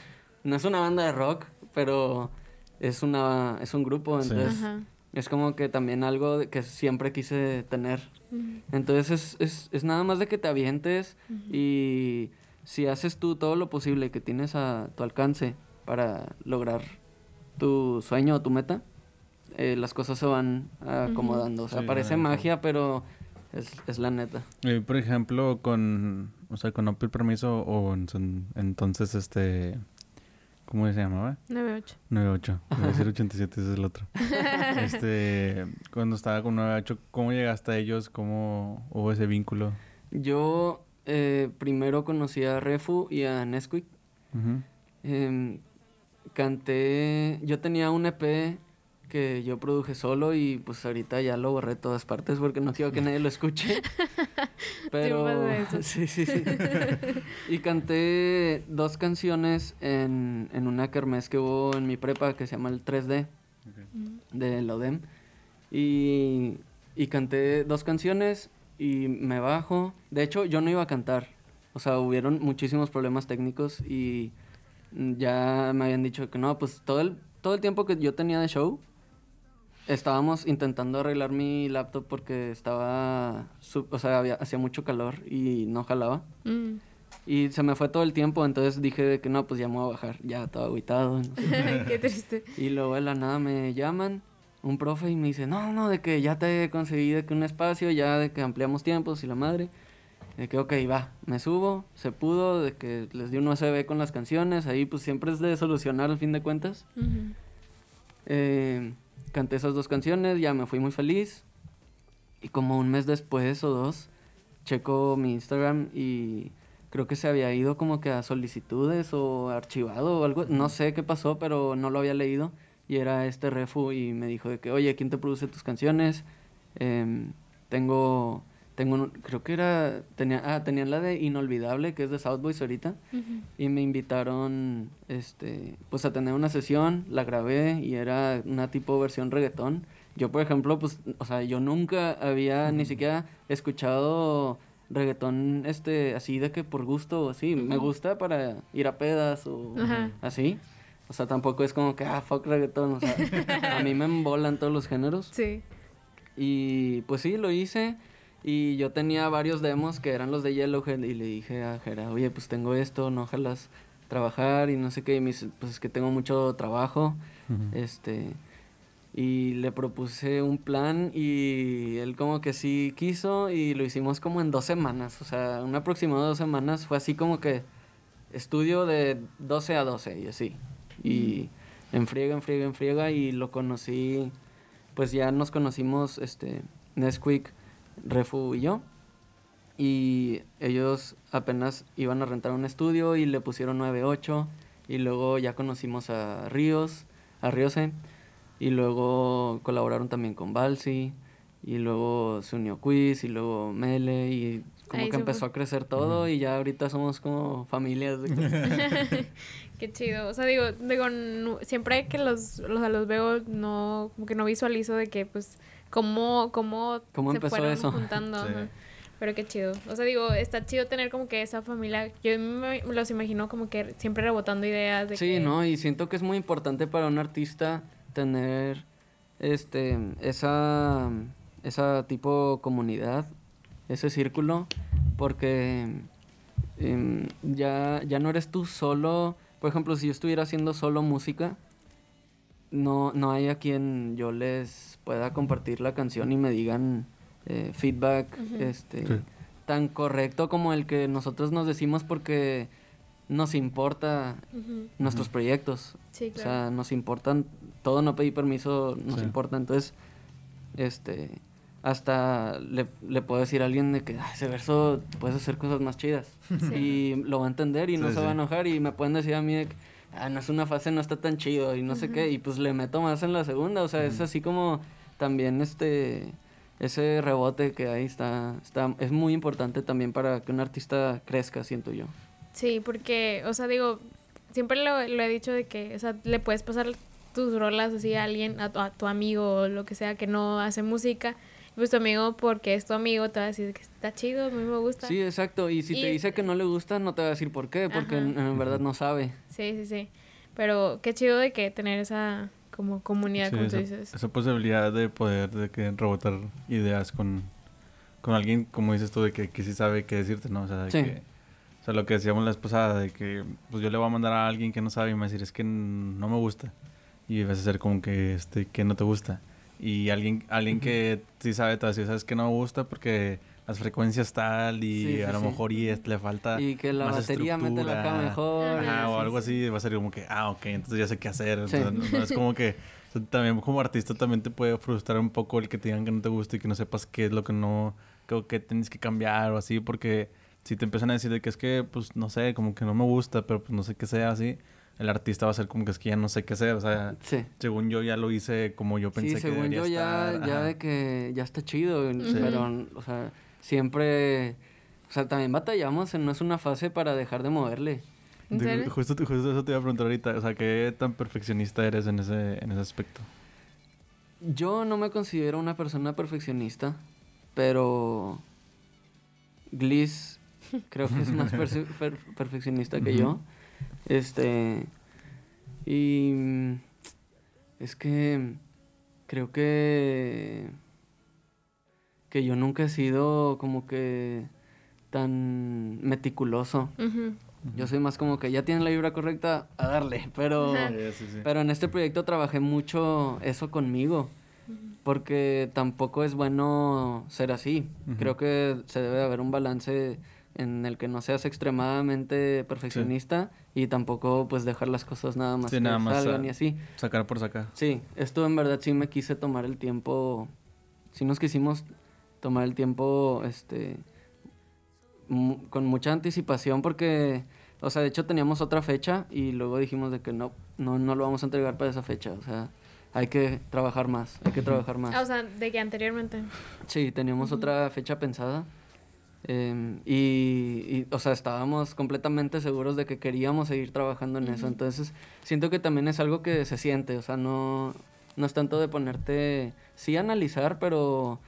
no es una banda de rock, pero es una, es un grupo, entonces es como que también algo que siempre quise tener. Entonces es, es, es, nada más de que te avientes y si haces tú todo lo posible que tienes a tu alcance para lograr tu sueño o tu meta, eh, las cosas se van acomodando. O sea, parece magia, pero es, es la neta. Y por ejemplo, con, o sea, con Permiso o en, entonces este... ¿Cómo se llamaba? 98. 98. Voy a decir 87, ese es el otro. [laughs] este, cuando estaba con 98, ¿cómo llegaste a ellos? ¿Cómo hubo ese vínculo? Yo eh, primero conocí a Refu y a Nesquik. Em, canté, yo tenía un EP que yo produje solo y pues ahorita ya lo borré todas partes porque no quiero que nadie lo escuche. [laughs] Pero [laughs] sí, sí, sí. y canté dos canciones en, en una kermés que hubo en mi prepa que se llama el 3D de Lodem. Y, y canté dos canciones y me bajo. De hecho, yo no iba a cantar. O sea, hubieron muchísimos problemas técnicos y ya me habían dicho que no, pues todo el, todo el tiempo que yo tenía de show, estábamos intentando arreglar mi laptop porque estaba, o sea, había, hacía mucho calor y no jalaba. Mm. Y se me fue todo el tiempo, entonces dije que no, pues ya me voy a bajar, ya todo aguitado. [laughs] Qué triste. Y luego de la nada me llaman un profe y me dice, no, no, de que ya te conseguí de que un espacio, ya de que ampliamos tiempos y la madre. De que, ok, va, me subo, se pudo, de que les di un USB con las canciones, ahí pues siempre es de solucionar al fin de cuentas. eh, canté esas dos canciones, ya me fui muy feliz. Y como un mes después o dos, checo mi Instagram y creo que se había ido como que a solicitudes o archivado o algo, no sé qué pasó, pero no lo había leído y era este refu y me dijo de que, oye, ¿quién te produce tus canciones? Em, tengo, tengo, creo que era, tenía, ah, tenían la de Inolvidable, que es de South Boys ahorita, y me invitaron, este, pues a tener una sesión, la grabé y era una tipo versión reggaetón. Yo, por ejemplo, pues, o sea, yo nunca había ni siquiera escuchado reggaetón, este, así de que por gusto o así. Me gusta para ir a pedas o así. O sea, tampoco es como que, ah, fuck reggaetón. O sea, a mí me embolan todos los géneros. Sí. Y pues sí, lo hice. Y yo tenía varios demos que eran los de Yellowhead. Y le dije a Jera, oye, pues tengo esto, no ojalá trabajar y no sé qué. Y me dice, pues es que tengo mucho trabajo. Este. Y le propuse un plan y él como que sí quiso y lo hicimos como en dos semanas. O sea, un aproximado de dos semanas. Fue así como que estudio de 12 a 12 y así. Y enfriega, enfriega, enfriega y lo conocí, pues ya nos conocimos, este, Nesquik, Refu y yo. Y ellos apenas iban a rentar un estudio y le pusieron 9-8. Y luego ya conocimos a Ríos, a Riose. Y luego colaboraron también con Balsi. Y luego se unió Quiz y luego Mele. Y como que empezó a crecer todo. Y ya ahorita somos como familias. [laughs] Qué chido. O sea, digo, digo, siempre que los, los, los veo, no, como que no visualizo de que, pues, cómo, cómo, ¿Cómo se empezó fueron eso? juntando. Pero qué chido. O sea, digo, está chido tener como que esa familia. Yo me los imagino como que siempre rebotando ideas de Sí, no, y siento que es muy importante para un artista tener este esa esa tipo comunidad, ese círculo, porque em, ya, ya no eres tú solo por ejemplo, si yo estuviera haciendo solo música, no, no hay a quien yo les pueda compartir la canción y me digan eh, feedback este, tan correcto como el que nosotros nos decimos porque nos importa nuestros proyectos. O sea, nos importan, todo no pedí permiso, nos importa. Entonces, este, hasta le, le puedo decir a alguien de que ese verso puedes hacer cosas más chidas. Y lo va a entender y no se va a enojar y me pueden decir a mí de que ah, no es una fase, no está tan chido y no sé qué. Y pues le meto más en la segunda. O sea, es así como también este ese rebote que ahí está, está, es muy importante también para que un artista crezca, siento yo. Sí, porque, o sea, digo, siempre lo, lo he dicho de que, o sea, le puedes pasar tus rolas así a alguien, a tu, a tu amigo o lo que sea que no hace música pues tu amigo, porque es tu amigo, te va a decir que está chido, a mí me gusta. Sí, exacto. Y si te dice que no le gusta, no te va a decir por qué, porque en, verdad no sabe. Sí, sí, sí. Pero qué chido de que tener esa como comunidad, como tú dices. Esa posibilidad de poder de que rebotar ideas con, con alguien, como dices tú, de que, que sí sabe qué decirte, ¿no? O sea, de que, o sea, lo que decíamos la esposa de que pues yo le voy a mandar a alguien que no sabe y me va a decir, es que no me gusta. Y vas a ser como que, este, que no te gusta. Y alguien, alguien que sí sabe todo eso, sabes que no me gusta porque las frecuencias tal y a lo mejor y le falta y que la batería mete la acá mejor. O algo así va a ser como que ah ok entonces ya sé qué hacer. No, es como que también como artista también te puede frustrar un poco el que te digan que no te gusta y que no sepas qué es lo que no que, que tienes que cambiar o así porque si te empiezan a decir de que es que pues no sé como que no me gusta pero pues no sé qué sea así el artista va a ser como que es que ya no sé qué hacer, o sea, según yo ya lo hice como yo pensé sí, según yo ya, ya de que ya está chido, pero, o sea, siempre, o sea, también batallamos, no es una fase para dejar de moverle. justo, justo eso te iba a preguntar ahorita, o sea, ¿qué tan perfeccionista eres en ese, en ese aspecto? Yo no me considero una persona perfeccionista, pero Gliss creo que es más [laughs] perfeccionista que yo. Este. Y. Es que. Creo que. Que yo nunca he sido como que. tan meticuloso. Yo soy más como que ya tienen la vibra correcta, a darle. Pero. Pero en este proyecto trabajé mucho eso conmigo. Porque tampoco es bueno ser así. Creo que se debe haber un balance en el que no seas extremadamente perfeccionista y tampoco pues dejar las cosas nada más que salgan y así. Sacar por sacar. Sí, esto en verdad sí me quise tomar el tiempo, sí nos quisimos tomar el tiempo este con mucha anticipación porque o sea, de hecho teníamos otra fecha y luego dijimos de que no no no lo vamos a entregar para esa fecha, o sea, hay que trabajar más, hay que trabajar más. Ah, o sea, de que anteriormente. Sí, teníamos otra fecha pensada Em, y, o sea, estábamos completamente seguros de que queríamos seguir trabajando en eso. Entonces, siento que también es algo que se siente, o sea, no, no es tanto de ponerte, sí analizar, pero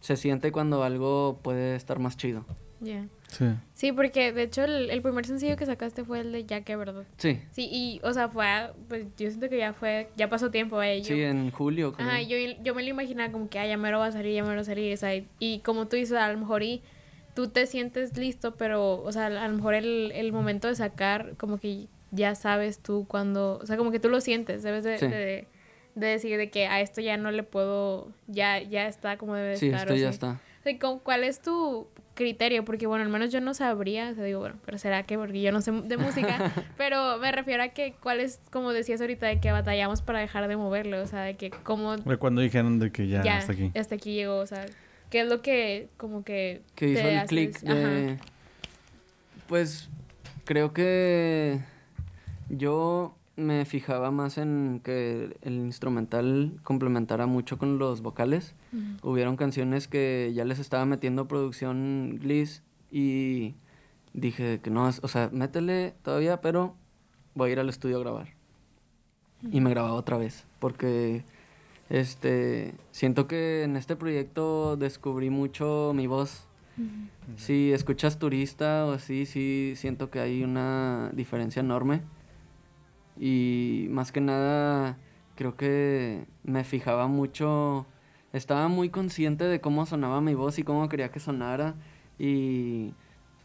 se siente cuando algo puede estar más chido. Ya. Sí. Sí, porque de hecho el, primer sencillo que sacaste fue el de Jaque, ¿verdad? Sí. Sí, y, o sea, fue, pues yo siento que ya fue, ya pasó tiempo, eh. sí, en julio. Creo. Ajá, yo, yo me lo imaginaba como que, ah, ya me lo va a salir, ya me lo va a salir, o sea, y como tú dices, a lo mejor y tú te sientes listo, pero, o sea, a lo mejor el, el momento de sacar, como que ya sabes tú cuando, o sea, como que tú lo sientes, debes de, de, decir de que a esto ya no le puedo, ya, ya está como debe sí, estar. Esto ya está. O sea, ¿cuál es tu criterio? Porque, bueno, al menos yo no sabría, o sea, digo, bueno, pero será que porque yo no sé de música, [laughs] pero me refiero a que cuál es, como decías ahorita, de que batallamos para dejar de moverlo, o sea, de que como... Cuando dijeron de que ya, ya hasta aquí. Hasta aquí llegó, o sea, ¿Qué es lo que como que... Que hizo el clic de... Pues creo que yo me fijaba más en que el instrumental complementara mucho con los vocales. Hubieron canciones que ya les estaba metiendo producción Gliss y dije que no, o sea, métele todavía, pero voy a ir al estudio a grabar. Y me grababa otra vez, porque este, siento que en este proyecto descubrí mucho mi voz. Si escuchas turista o así, sí siento que hay una diferencia enorme. Y más que nada, creo que me fijaba mucho, estaba muy consciente de cómo sonaba mi voz y cómo quería que sonara. Y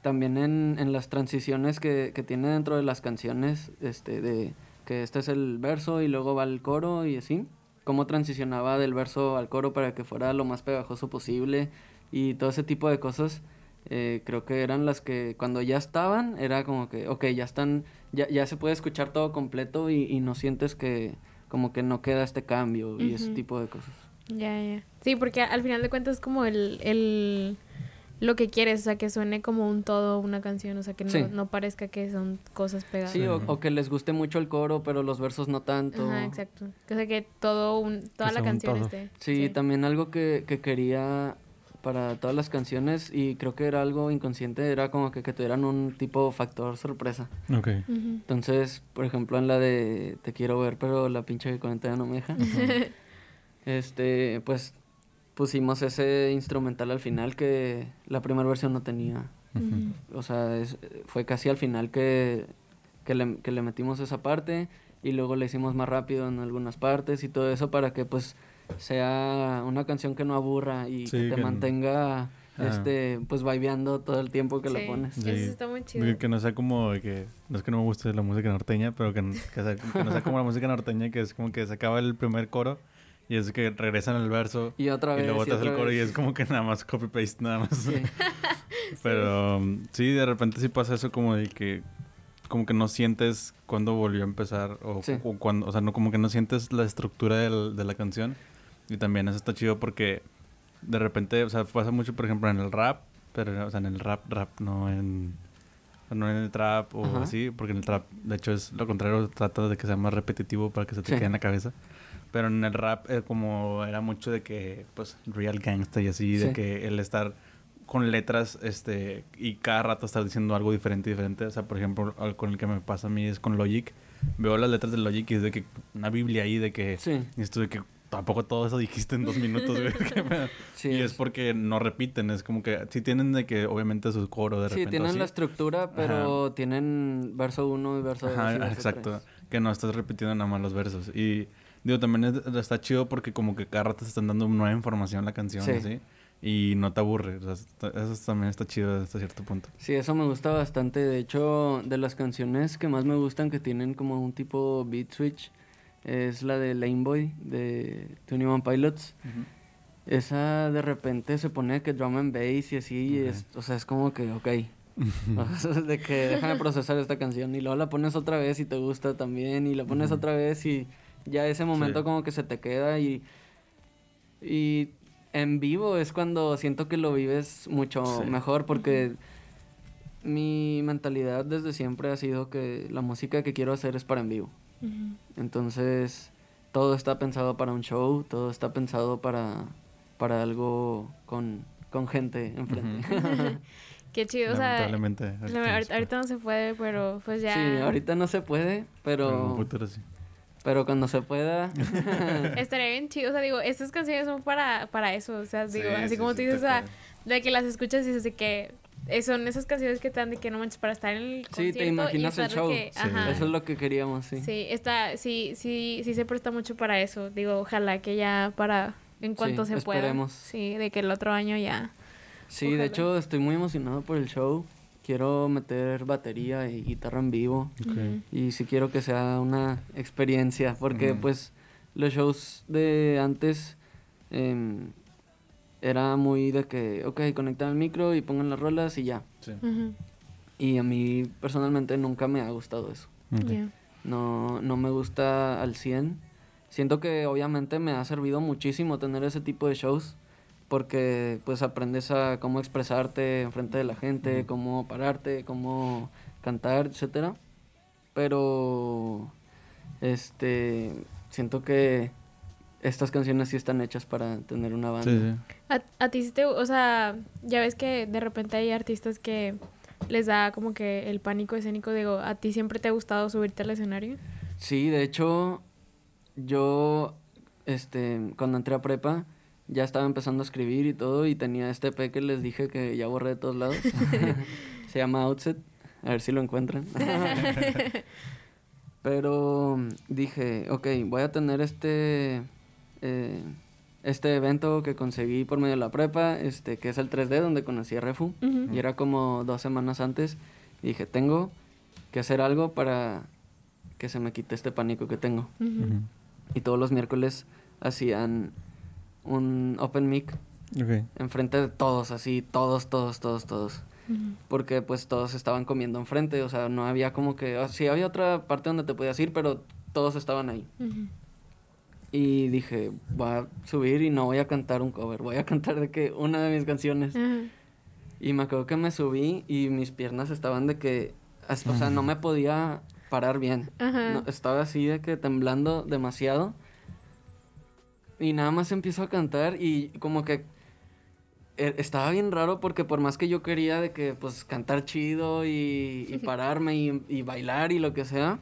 también en, en las transiciones que, que, tiene dentro de las canciones, este, de que este es el verso y luego va el coro y así cómo transicionaba del verso al coro para que fuera lo más pegajoso posible y todo ese tipo de cosas. Eh, creo que eran las que cuando ya estaban era como que, ok, ya están, ya, ya se puede escuchar todo completo y, y no sientes que como que no queda este cambio y ese tipo de cosas. Ya, ya. Sí, porque al final de cuentas es como el, el lo que quieres, o sea, que suene como un todo una canción, o sea, que no, no parezca que son cosas pegadas. Sí, o, que les guste mucho el coro, pero los versos no tanto. Ajá, exacto. O sea, que todo un, toda la canción esté. Sí, también algo que, que quería para todas las canciones y creo que era algo inconsciente, era como que, que tuvieran un tipo factor sorpresa. Ok. Entonces, por ejemplo, en la de Te quiero ver, pero la pinche cuarentena no me deja. este, pues pusimos ese instrumental al final que la primera versión no tenía. O sea, fue casi al final que, que, le, que le metimos esa parte y luego le hicimos más rápido en algunas partes y todo eso para que pues sea una canción que no aburra y que te mantenga este pues vibeando todo el tiempo que le pones. Sí, eso está muy chido. Que no sea como que no es que no me guste la música norteña, pero que, que, sea, que no sea como la música norteña que es como que se acaba el primer coro y es que regresan al verso. Y otra vez. Y luego hace el coro y es como que nada más copy-paste, nada más. [laughs] Pero sí. de repente sí pasa eso como de que. Como que no sientes cuándo volvió a empezar. O, cuando. O sea, no, como que no sientes la estructura de la canción. Y también eso está chido porque. De repente, o sea, pasa mucho, por ejemplo, en el rap. Pero, o sea, en el rap, rap, no en. No en el trap o así, porque en el trap, de hecho, es lo contrario, trata de que sea más repetitivo para que se te quede en la cabeza. Pero en el rap eh, como era mucho de que, pues, real gangsta y así, de que el estar con letras, este, y cada rato estar diciendo algo diferente, diferente. O sea, por ejemplo, con el que me pasa a mí es con Logic. Veo las letras de Logic y es de que una biblia ahí de que... Sí. Y esto de que tampoco todo eso dijiste en dos minutos, [laughs] sí, y es porque no repiten, es como que sí tienen de que obviamente su coro de repente. Sí, tienen la estructura, pero tienen verso uno y verso dos. Ajá, exacto. Que no estás repitiendo nada más los versos. Y Digo, también está chido porque como que cada rato te están dando nueva información la canción, sí. Y no te aburre. eso también está chido hasta cierto punto. Sí, eso me gusta bastante. De hecho, de las canciones que más me gustan que tienen como un tipo beat switch es la de Lane Boy de Tony One Pilots. Esa de repente se pone que drum and bass y así. es, o sea, es como que, ok. [laughs] de que déjame procesar esta canción. Y luego la pones otra vez y te gusta también. Y la pones otra vez y ya ese momento como que se te queda y, y en vivo es cuando siento que lo vives mucho mejor porque mi mentalidad desde siempre ha sido que la música que quiero hacer es para en vivo. Entonces, todo está pensado para un show, todo está pensado para, para algo con, con gente enfrente. [laughs] Qué chido, o sea, ahorita, no se puede, pero pues ya... Sí, ahorita no se puede, pero... pero en un futuro sí. Pero cuando se pueda. [laughs] Estaría bien chido. O sea, digo, estas canciones son para, para eso. O sea, digo, así como tú dices, o sea, de que las escuchas y dices de que son esas canciones que te dan de que no manches para estar en el concierto. Sí, te imaginas el show. Eso es lo que queríamos, sí. Sí, está, sí, sí, sí se presta mucho para eso. Digo, ojalá que ya para en cuanto se pueda. Sí, de que el otro año ya. Sí, de hecho estoy muy emocionado por el show quiero meter batería y guitarra en vivo. Y sí quiero que sea una experiencia, porque pues los shows de antes em, era muy de que, ok, conectan el micro y pongan las rolas y ya. Y a mí personalmente nunca me ha gustado eso. No, no me gusta al 100. Siento que obviamente me ha servido muchísimo tener ese tipo de shows porque pues aprendes a cómo expresarte en frente de la gente, cómo pararte, cómo cantar, etcétera. Pero este siento que estas canciones sí están hechas para tener una banda. A, ti sí te, o sea, ya ves que de repente hay artistas que les da como que el pánico escénico, digo, ¿a ti siempre te ha gustado subirte al escenario? Sí, de hecho, yo, este, cuando entré a prepa, ya estaba empezando a escribir y todo y tenía este EP que les dije que ya borré de todos lados. [laughs] [laughs] Se llama Outset, a ver si lo encuentran. [laughs] Pero dije, ok, voy a tener este, eh, este evento que conseguí por medio de la prepa, este, que es el 3D, donde conocí a Refu, y era como dos semanas antes. Y dije, tengo que hacer algo para que se me quite este pánico que tengo. Y todos los miércoles hacían un open mic enfrente de todos, así, todos, todos, todos, todos. Porque pues todos estaban comiendo enfrente, o sea, no había como que, sí había otra parte donde te podías ir, pero todos estaban ahí. Y dije, voy a subir y no voy a cantar un cover, voy a cantar de que una de mis canciones. Y me acuerdo que me subí y mis piernas estaban de que, o sea, no me podía parar bien. estaba así de que temblando demasiado. Y nada más empiezo a cantar y como que e, estaba bien raro porque por más que yo quería de que pues cantar chido y, [laughs] pararme y, y, bailar y lo que sea,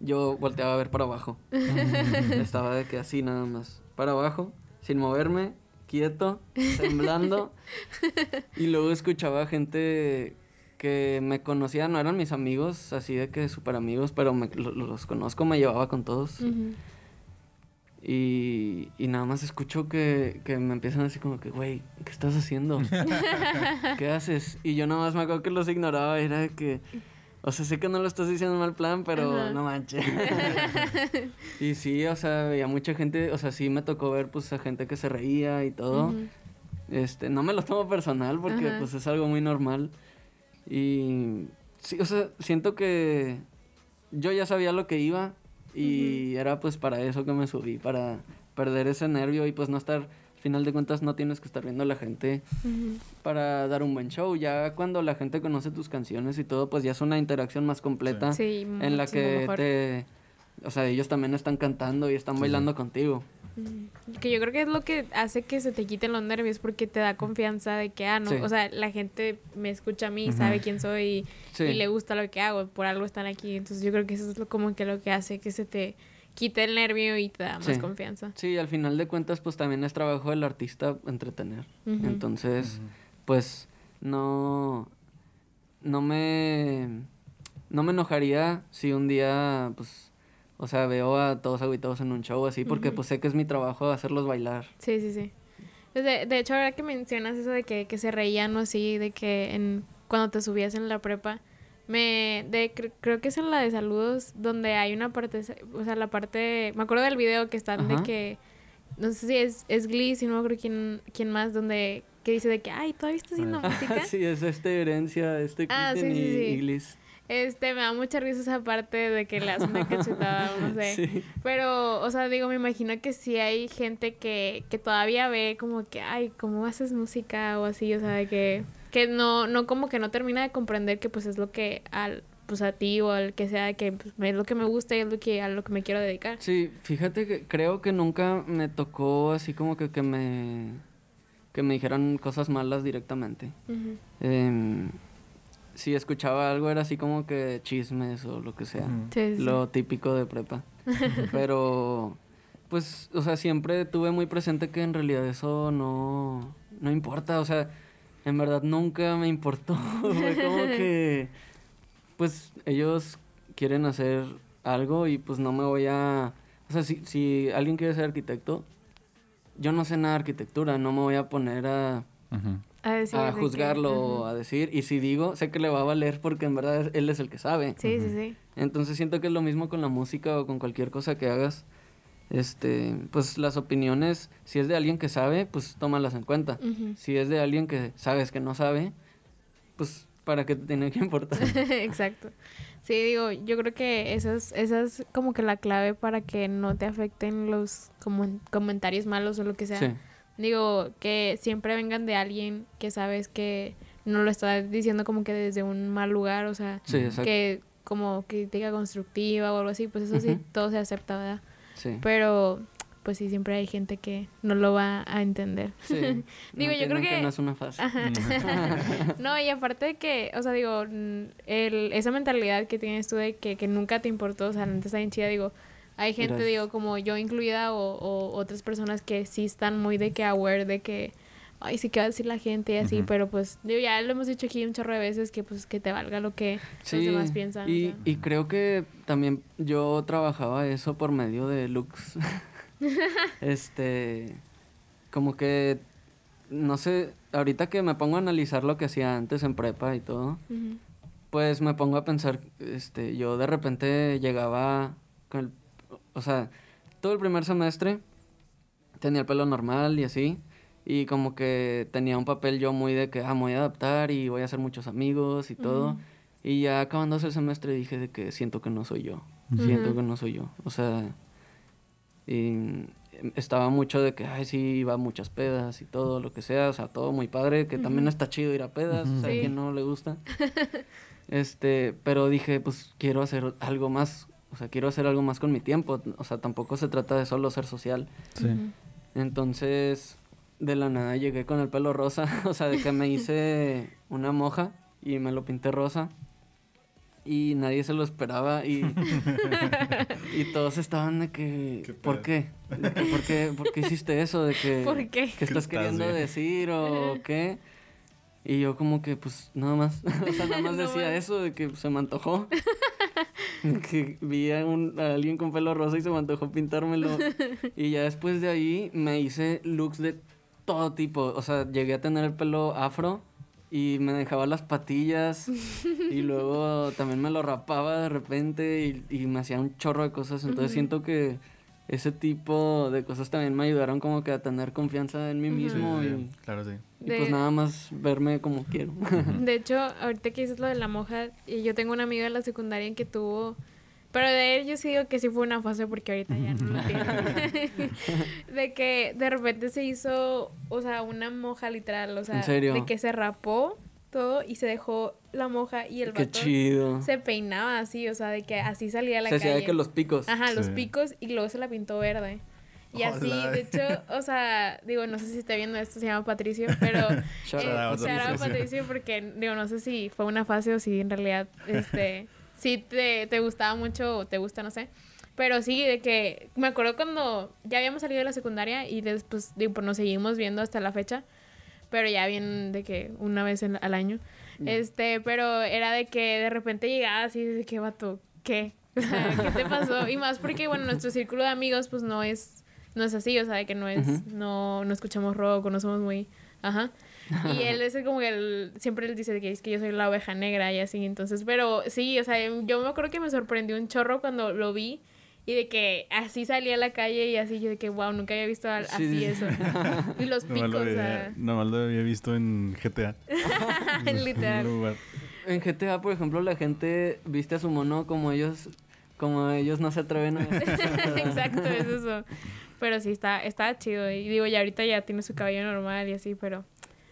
yo volteaba a ver para abajo. [laughs] estaba de que así nada más, para abajo, sin moverme, quieto, temblando. [laughs] y luego escuchaba gente que me conocía, no eran mis amigos, así de que súper amigos, pero me, los conozco, me llevaba con todos. y, y, nada más escucho que, que me empiezan así como que, güey, ¿qué estás haciendo? [laughs] ¿Qué haces? Y yo nada más me acuerdo que los ignoraba, era de que... O sea, sé que no lo estás diciendo mal plan, pero no manches. [laughs] y sí, o sea, veía mucha gente, o sea, sí me tocó ver pues a gente que se reía y todo. Este, no me lo tomo personal porque pues es algo muy normal. Y sí, o sea, siento que yo ya sabía lo que iba y era pues para eso que me subí, para perder ese nervio y pues no estar final de cuentas no tienes que estar viendo a la gente para dar un buen show. Ya cuando la gente conoce tus canciones y todo, pues ya es una interacción más completa en la que te... O sea, ellos también están cantando y están bailando contigo. Que yo creo que es lo que hace que se te quiten los nervios porque te da confianza de que, ah, no, o sea, la gente me escucha a mí, sabe quién soy y, y, le gusta lo que hago, por algo están aquí. Entonces yo creo que eso es lo, como que lo que hace que se te quita el nervio y te da más confianza. Sí, al final de cuentas, pues también es trabajo del artista entretener. Entonces, pues no, no me, no me enojaría si un día, pues, o sea, veo a todos aguitados en un show así, porque pues sé que es mi trabajo hacerlos bailar. Sí, sí, sí. Pues, de, de hecho, ahora que mencionas eso de que, que se reían o así, de que en, cuando te subías en la prepa, me de creo que es en la de saludos donde hay una parte o sea la parte me acuerdo del video que están de que no sé si es es Glee si no creo quién quién más donde que dice de que ay todavía está haciendo ah, [laughs] música sí es esta herencia este ah, sí, y, este me da mucha risa esa parte de que le hace una cachetada no sé. [laughs] Pero o sea digo me imagino que sí hay gente que que todavía ve como que ay cómo haces música o así o sea de que que no, no como que no termina de comprender que pues es lo que al pues a ti o al que sea que pues, es lo que me gusta y es lo que a lo que me quiero dedicar. Sí, fíjate que creo que nunca me tocó así como que, que me que me dijeran cosas malas directamente. Em, si escuchaba algo era así como que chismes o lo que sea, lo típico de prepa. [laughs] Pero pues, o sea, siempre tuve muy presente que en realidad eso no no importa, o sea, en verdad nunca me importó. [laughs] Fue como [laughs] que, pues ellos quieren hacer algo y pues no me voy a... O sea, si, si alguien quiere ser arquitecto, yo no sé nada de arquitectura, no me voy a poner a... A, juzgarlo, a decir, y si digo, sé que le va a valer porque en verdad él es el que sabe. Sí, sí, sí. Entonces siento que es lo mismo con la música o con cualquier cosa que hagas este, pues las opiniones, si es de alguien que sabe, pues tómalas en cuenta. Si es de alguien que sabes que no sabe, pues para qué te tiene que importar. [laughs] Exacto. Sí, digo, yo creo que esa es, esa es como que la clave para que no te afecten los como comentarios malos o lo que sea. Digo, que siempre vengan de alguien que sabes que no lo está diciendo como que desde un mal lugar, o sea, que como crítica constructiva o algo así, pues eso sí, todo se acepta, ¿verdad? Pero pues sí, siempre hay gente que no lo va a entender. Sí. [laughs] digo, yo creo que... no es una fase. [laughs] no, y aparte de que, o sea, digo, el, esa mentalidad que tienes tú de que, que nunca te importó, o sea, antes está bien chida, digo, hay gente, digo, como yo incluida o, o, otras personas que sí están muy de que aware de que, ay, sí, ¿qué va a decir la gente y así? Pero pues, digo, ya lo hemos dicho aquí un chorro de veces que pues que te valga lo que los demás piensan. Y, y creo que también yo trabajaba eso por medio de looks. [laughs] este, como que, no sé, ahorita que me pongo a analizar lo que hacía antes en prepa y todo, pues me pongo a pensar, este, yo de repente llegaba con el, o sea, todo el primer semestre tenía el pelo normal y así. Y como que tenía un papel yo muy de que, ah, me voy a adaptar y voy a hacer muchos amigos y todo. Y ya acabando el semestre dije de que siento que no soy yo. Siento que no soy yo. O sea, Y estaba mucho de que, ay, sí, iba a muchas pedas y todo, lo que sea, o sea, todo muy padre, que también está chido ir a pedas, o sea, que no le gusta. [laughs] este, pero dije, pues quiero hacer algo más, o sea, quiero hacer algo más con mi tiempo, o sea, tampoco se trata de solo ser social. Sí. Entonces, de la nada llegué con el pelo rosa, [laughs] o sea, de que me hice una moja y me lo pinté rosa y nadie se lo esperaba y, y todos estaban de que, ¿por qué? ¿por qué? ¿Por qué hiciste eso? De que, ¿Por qué? ¿Qué estás queriendo decir o qué? Y yo como que, pues, nada más, [laughs] o sea, nada más [laughs] decía eso, de que se me antojó. que vi a, un, a, alguien con pelo rosa y se me antojó pintármelo. Y ya después de ahí me hice looks de todo tipo. O sea, llegué a tener el pelo afro y me dejaba las patillas [laughs] y luego también me lo rapaba de repente y, me hacía un chorro de cosas. Entonces siento que ese tipo de cosas también me ayudaron como que a tener confianza en mí mismo y, claro, sí. y pues nada más verme como quiero. De hecho, ahorita que dices lo de la moja, yo tengo una amiga de la secundaria que tuvo pero de él yo sí digo que sí fue una fase porque ahorita ya no lo tiene. [laughs] de que de repente se hizo, o sea, una moja literal, o sea, de que se rapó todo y se dejó la moja y el Qué chido. se peinaba así, o sea, de que así salía a la se calle. de que los picos. Ajá, los picos y luego se la pintó verde. Y así, de hecho, o sea, digo, no sé si está viendo esto, se llama Patricio, [laughs] pero... eh, Patricio porque, digo, no sé si fue una fase o si en realidad, este si te, te gustaba mucho o te gusta, no sé. Pero sí, de que me acuerdo cuando ya habíamos salido de la secundaria y después, digo, pues nos seguimos viendo hasta la fecha. Pero ya bien de que una vez al año. Este, pero era de que de repente llegaba así, de que vato, ¿qué? ¿Qué te pasó? Y más porque, bueno, nuestro círculo de amigos, pues no es, no es así, o sea, de que no es, no, no escuchamos rock o no somos muy, ajá. [laughs] Y él es como que él, siempre él dice que es que yo soy la oveja negra y así, entonces, pero sí, o sea, yo me acuerdo que me sorprendió un chorro cuando lo vi y de que así salía a la calle y así yo de que wow, nunca había visto así eso. [laughs] y los picos, no, o sea... No, lo había visto en GTA. [laughs] en literal. En GTA, por ejemplo, la gente viste a su mono como ellos como ellos no se atreven a Exacto, es eso. Pero sí está está chido y digo, ya ahorita ya tiene su cabello normal y así, pero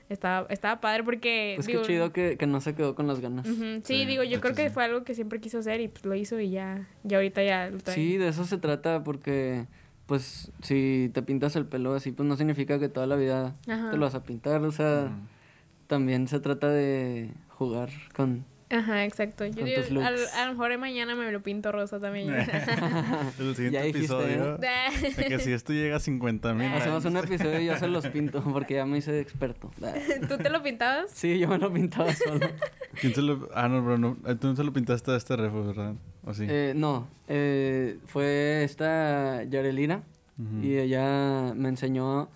estaba, estaba padre porque... Pues qué chido que, que, no se quedó con las ganas. sí, digo, yo creo que fue algo que siempre quiso hacer y pues lo hizo y ya, ya ahorita ya lo Sí, de eso se trata porque pues si te pintas el pelo así, pues no significa que toda la vida te lo vas a pintar, o sea, también se trata de jugar con Ajá, exacto. Yo digo, a, lo mejor mañana me lo pinto rosa también. [laughs] el [laughs] siguiente episodio. [laughs] que si esto llega a 50 mil. Hacemos un episodio y yo se los pinto porque ya me hice experto. ¿Tú te lo pintabas? Sí, yo me lo pintaba solo. ¿Quién se lo... Ah, no, bro, no. Tú no se lo pintaste a este refo, ¿verdad? ¿O sí? Eh, no. Eh, fue esta Yarelina y ella me enseñó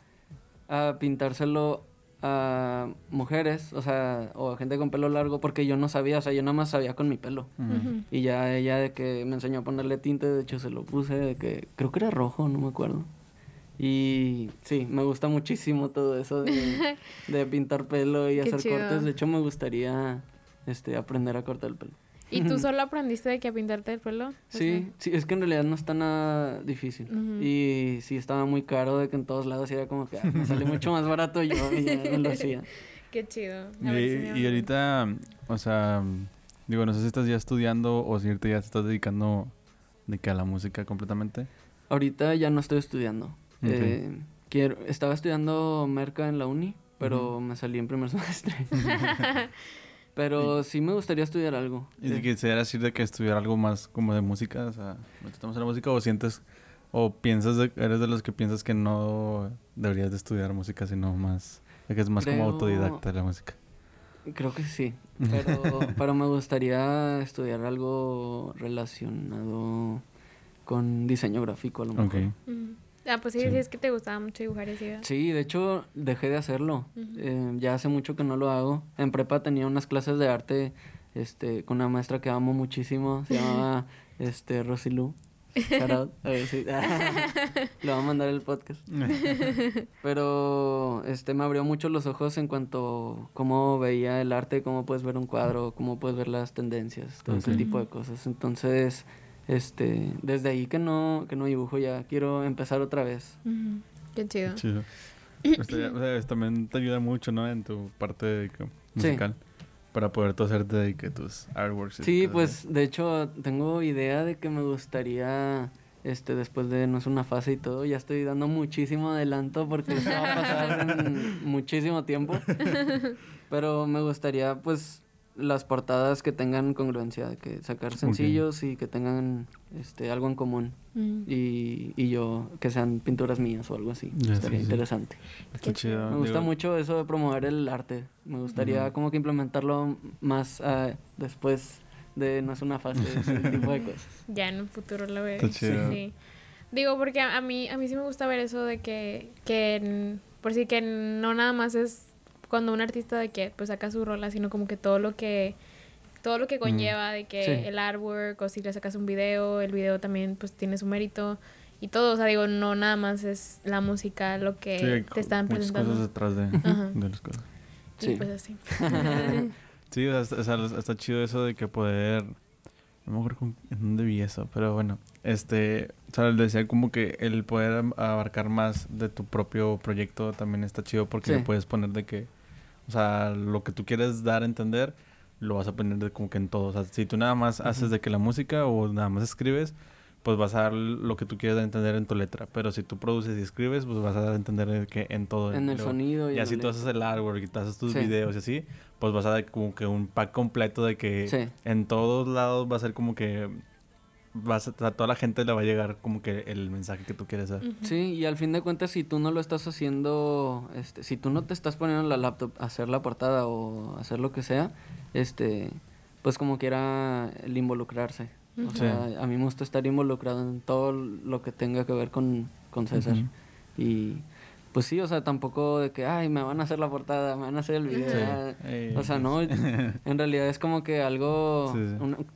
a pintárselo a mujeres, o sea, o a gente con pelo largo, porque yo no sabía, o sea, yo nada más sabía con mi pelo. Y ya ella de que me enseñó a ponerle tinte, de hecho se lo puse, de que creo que era rojo, no me acuerdo. Y sí, me gusta muchísimo todo eso de, [laughs] de pintar pelo y hacer cortes. De hecho, me gustaría este, aprender a cortar el pelo. [laughs] ¿Y tú solo aprendiste de que a pintarte el pelo? Sí, sí, es que en realidad no está nada difícil. Y sí, estaba muy caro de que en todos lados era como que ah, me sale mucho más barato yo y ya lo hacía. [laughs] Qué chido. y, ahorita, o sea, digo, no sé si estás ya estudiando o si ahorita ya te estás dedicando de que a la música completamente. Ahorita ya no estoy estudiando. Eh, quiero, estaba estudiando merca en la uni, pero me salí en primer [laughs] semestre. Pero sí me gustaría estudiar algo. ¿Y si quisieras decir de que estudiar algo más como de música? O sea, ¿estamos en la música o sientes o piensas, eres de los que piensas que no deberías de estudiar música, sino más, de que es más como autodidacta la música? Creo que sí, [laughs] pero, pero me gustaría estudiar algo relacionado con diseño gráfico a lo mejor. Ah, pues sí, sí, es que te gustaba mucho dibujar así. Sí, de hecho dejé de hacerlo. Eh, ya hace mucho que no lo hago. En prepa tenía unas clases de arte este, con una maestra que amo muchísimo. Se llamaba [laughs] este, Rosilú. A ver si... [laughs] Le voy a mandar el podcast. [laughs] Pero este me abrió mucho los ojos en cuanto a cómo veía el arte, cómo puedes ver un cuadro, cómo puedes ver las tendencias, todo ese tipo de cosas. Entonces, este, desde ahí que no, que no dibujo ya, quiero empezar otra vez. Qué chido. chido. Este, o sea, también te ayuda mucho, ¿no? En tu parte de, musical. Para poder tú hacerte de que tus artworks. Sí, pues de hecho tengo idea de que me gustaría este después de no es una fase y todo, ya estoy dando muchísimo adelanto porque eso va a pasar en [laughs] muchísimo tiempo. [laughs] Pero me gustaría pues las portadas que tengan congruencia, que sacar sencillos y que tengan este algo en común. Mm. Y, y, yo, que sean pinturas mías o algo así. Estaría interesante. Está chido. Me gusta mucho eso de promover el arte. Me gustaría como que implementarlo más uh, después de no es una fase, ese [laughs] tipo de cosas. Ya en un futuro lo veo. Sí. Digo, porque a, mí, a mí sí me gusta ver eso de que, que por si que no nada más es cuando un artista de que pues saca su rola, sino como que todo lo que todo lo que mm. conlleva de que el artwork o si le sacas un video, el video también pues tiene su mérito y todo, o sea, digo, no nada más es la música lo que te están presentando. cosas detrás de, de las cosas. Sí. pues así. [laughs] sí, o sea, está, chido eso de que poder no me acuerdo en dónde vi eso, pero bueno, este, o sea, decía como que el poder abarcar más de tu propio proyecto también está chido porque le puedes poner de que o sea, lo que tú quieres dar a entender, lo vas a poner de como que en todo. O sea, si tú nada más haces de que la música o nada más escribes, pues vas a dar lo que tú quieres dar a entender en tu letra. Pero si tú produces y escribes, pues vas a dar a entender que en todo. En el sonido. Y, y así tú haces el artwork y tú haces tus videos y así, pues vas a dar como que un pack completo de que en todos lados va a ser como que vas a, toda la gente le va a llegar como que el mensaje que tú quieres dar. Sí, y al fin de cuentas, si tú no lo estás haciendo, este, si tú no te estás poniendo en la laptop a hacer la portada o hacer lo que sea, este, pues como quiera el involucrarse. O sea, a mí me gusta estar involucrado en todo lo que tenga que ver con, con César. Y pues sí, o sea, tampoco de que, ay, me van a hacer la portada, me van a hacer el video. O sea, no, [laughs] en realidad es como que algo,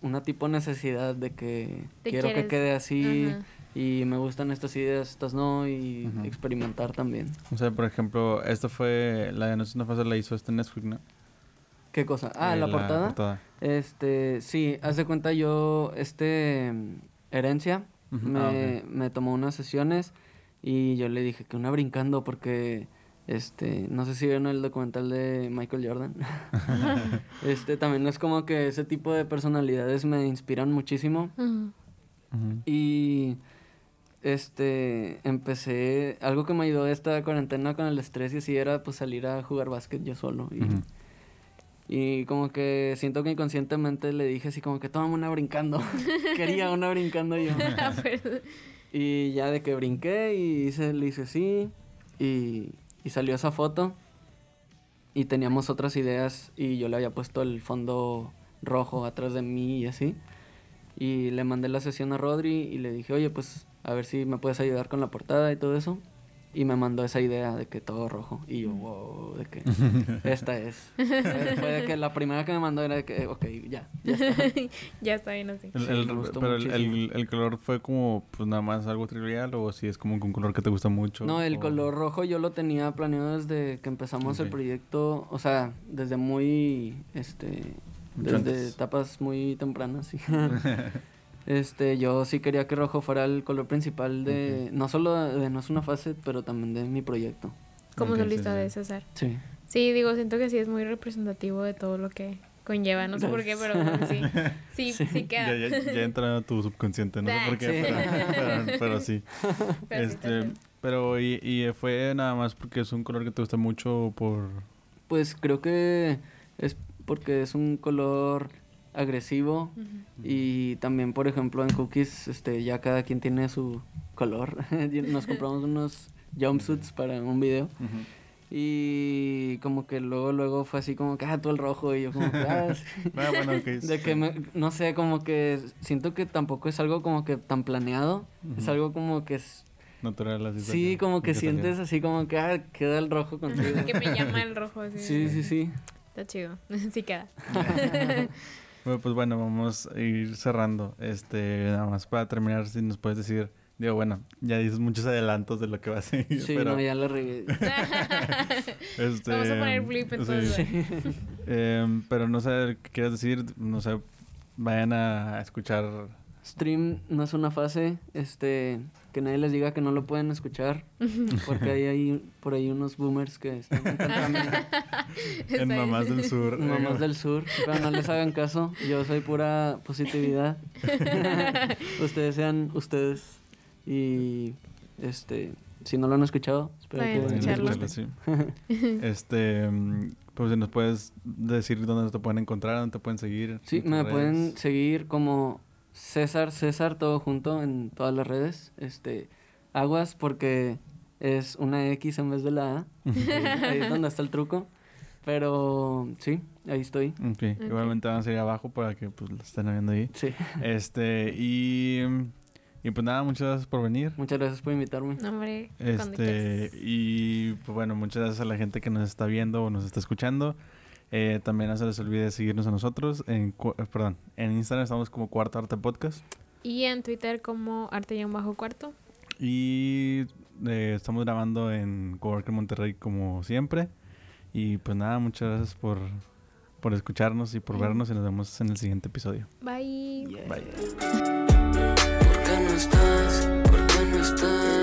Una, tipo necesidad de que quiero que quede así y me gustan estas ideas, estas no, y experimentar también. O sea, por ejemplo, esto fue, la de No es una fase la hizo este Netflix, ¿no? ¿Qué cosa? Ah, eh, ¿la, portada? Este, sí, haz de cuenta yo, este, Herencia, me, ah, me tomó unas sesiones y yo le dije que una brincando porque, este, no sé si vieron el documental de Michael Jordan. [laughs] [laughs] este, también es como que ese tipo de personalidades me inspiran muchísimo. Y, este, empecé, algo que me ayudó esta cuarentena con el estrés y así era pues salir a jugar básquet yo solo. Y, y como que siento que inconscientemente le dije así como que toma una brincando. [laughs] Quería una brincando yo. Y ya de que brinqué y hice, le hice sí y, y salió esa foto. Y teníamos otras ideas y yo le había puesto el fondo rojo atrás de mí y así. Y le mandé la sesión a Rodri y le dije, oye, pues a ver si me puedes ayudar con la portada y todo eso y me mandó esa idea de que todo rojo. Y yo, wow, de que [laughs] esta es. Fue de que la primera que me mandó era de que, ok, ya, ya está. [laughs] ya está bien así. El, pero el, el, color fue como, pues nada más algo trivial o si es como un color que te gusta mucho. No, el color rojo yo lo tenía planeado desde que empezamos el proyecto, o sea, desde muy, este, desde etapas muy tempranas, sí. [laughs] Este, yo sí quería que rojo fuera el color principal de, no solo de, No es una fase, pero también de mi proyecto. Como solista de César. Sí. Sí, digo, siento que sí es muy representativo de todo lo que conlleva, no sé por qué, pero [laughs] sí, sí, sí, queda. Ya, ya, entra tu subconsciente, no sé por qué, [laughs] [laughs] pero, sí. este, pero y, y fue nada más porque es un color que te gusta mucho por... Pues creo que es porque es un color agresivo y también por ejemplo en cookies este ya cada quien tiene su color. [laughs] Nos compramos unos jumpsuits para un video y como que luego luego fue así como que ah tú el rojo y yo como que ah, [laughs] ah bueno, de que no sé como que siento que tampoco es algo como que tan planeado es algo como que es natural así sí como que sientes así como que ah queda el rojo contigo que me llama el rojo [laughs] así sí sí sí. está chido. Sí queda Bueno, pues bueno, vamos a ir cerrando. Este, nada más para terminar, si nos puedes decir, digo, bueno, ya dices muchos adelantos de lo que va a seguir. Sí, no, ya lo regué. [laughs] este, vamos a poner flip entonces. [laughs] Em, pero no sé qué quieres decir, no sé, vayan a escuchar stream no es una fase, este, que nadie les diga que no lo pueden escuchar, porque hay, hay por ahí unos boomers que están [laughs] en Mamás del Sur. Mamás del Sur, pero no les hagan caso, yo soy pura positividad. [laughs] ustedes sean ustedes y este, si no lo han escuchado, espero que escucharlo. [laughs] este, pues nos puedes decir dónde te pueden encontrar, dónde te pueden seguir. Sí, me pueden seguir como César, César, todo junto en todas las redes. Este, aguas porque es una X en vez de la A. ahí es donde está el truco. Pero sí, ahí estoy. Igualmente van a seguir abajo para que pues lo estén viendo ahí. Sí. Este, y, y pues nada, muchas gracias por venir. Muchas gracias por invitarme. hombre, este, y pues bueno, muchas gracias a la gente que nos está viendo o nos está escuchando. Eh, también no se les olvide seguirnos a nosotros. En, eh, perdón, en Instagram estamos como Cuarto Arte Podcast. Y en Twitter como Arte y un Bajo Cuarto. Y eh, estamos grabando en Coworker Monterrey como siempre. Y pues nada, muchas gracias por, por escucharnos y por vernos. Y nos vemos en el siguiente episodio. Bye. Bye. ¿Por qué no estás? ¿Por qué no estás?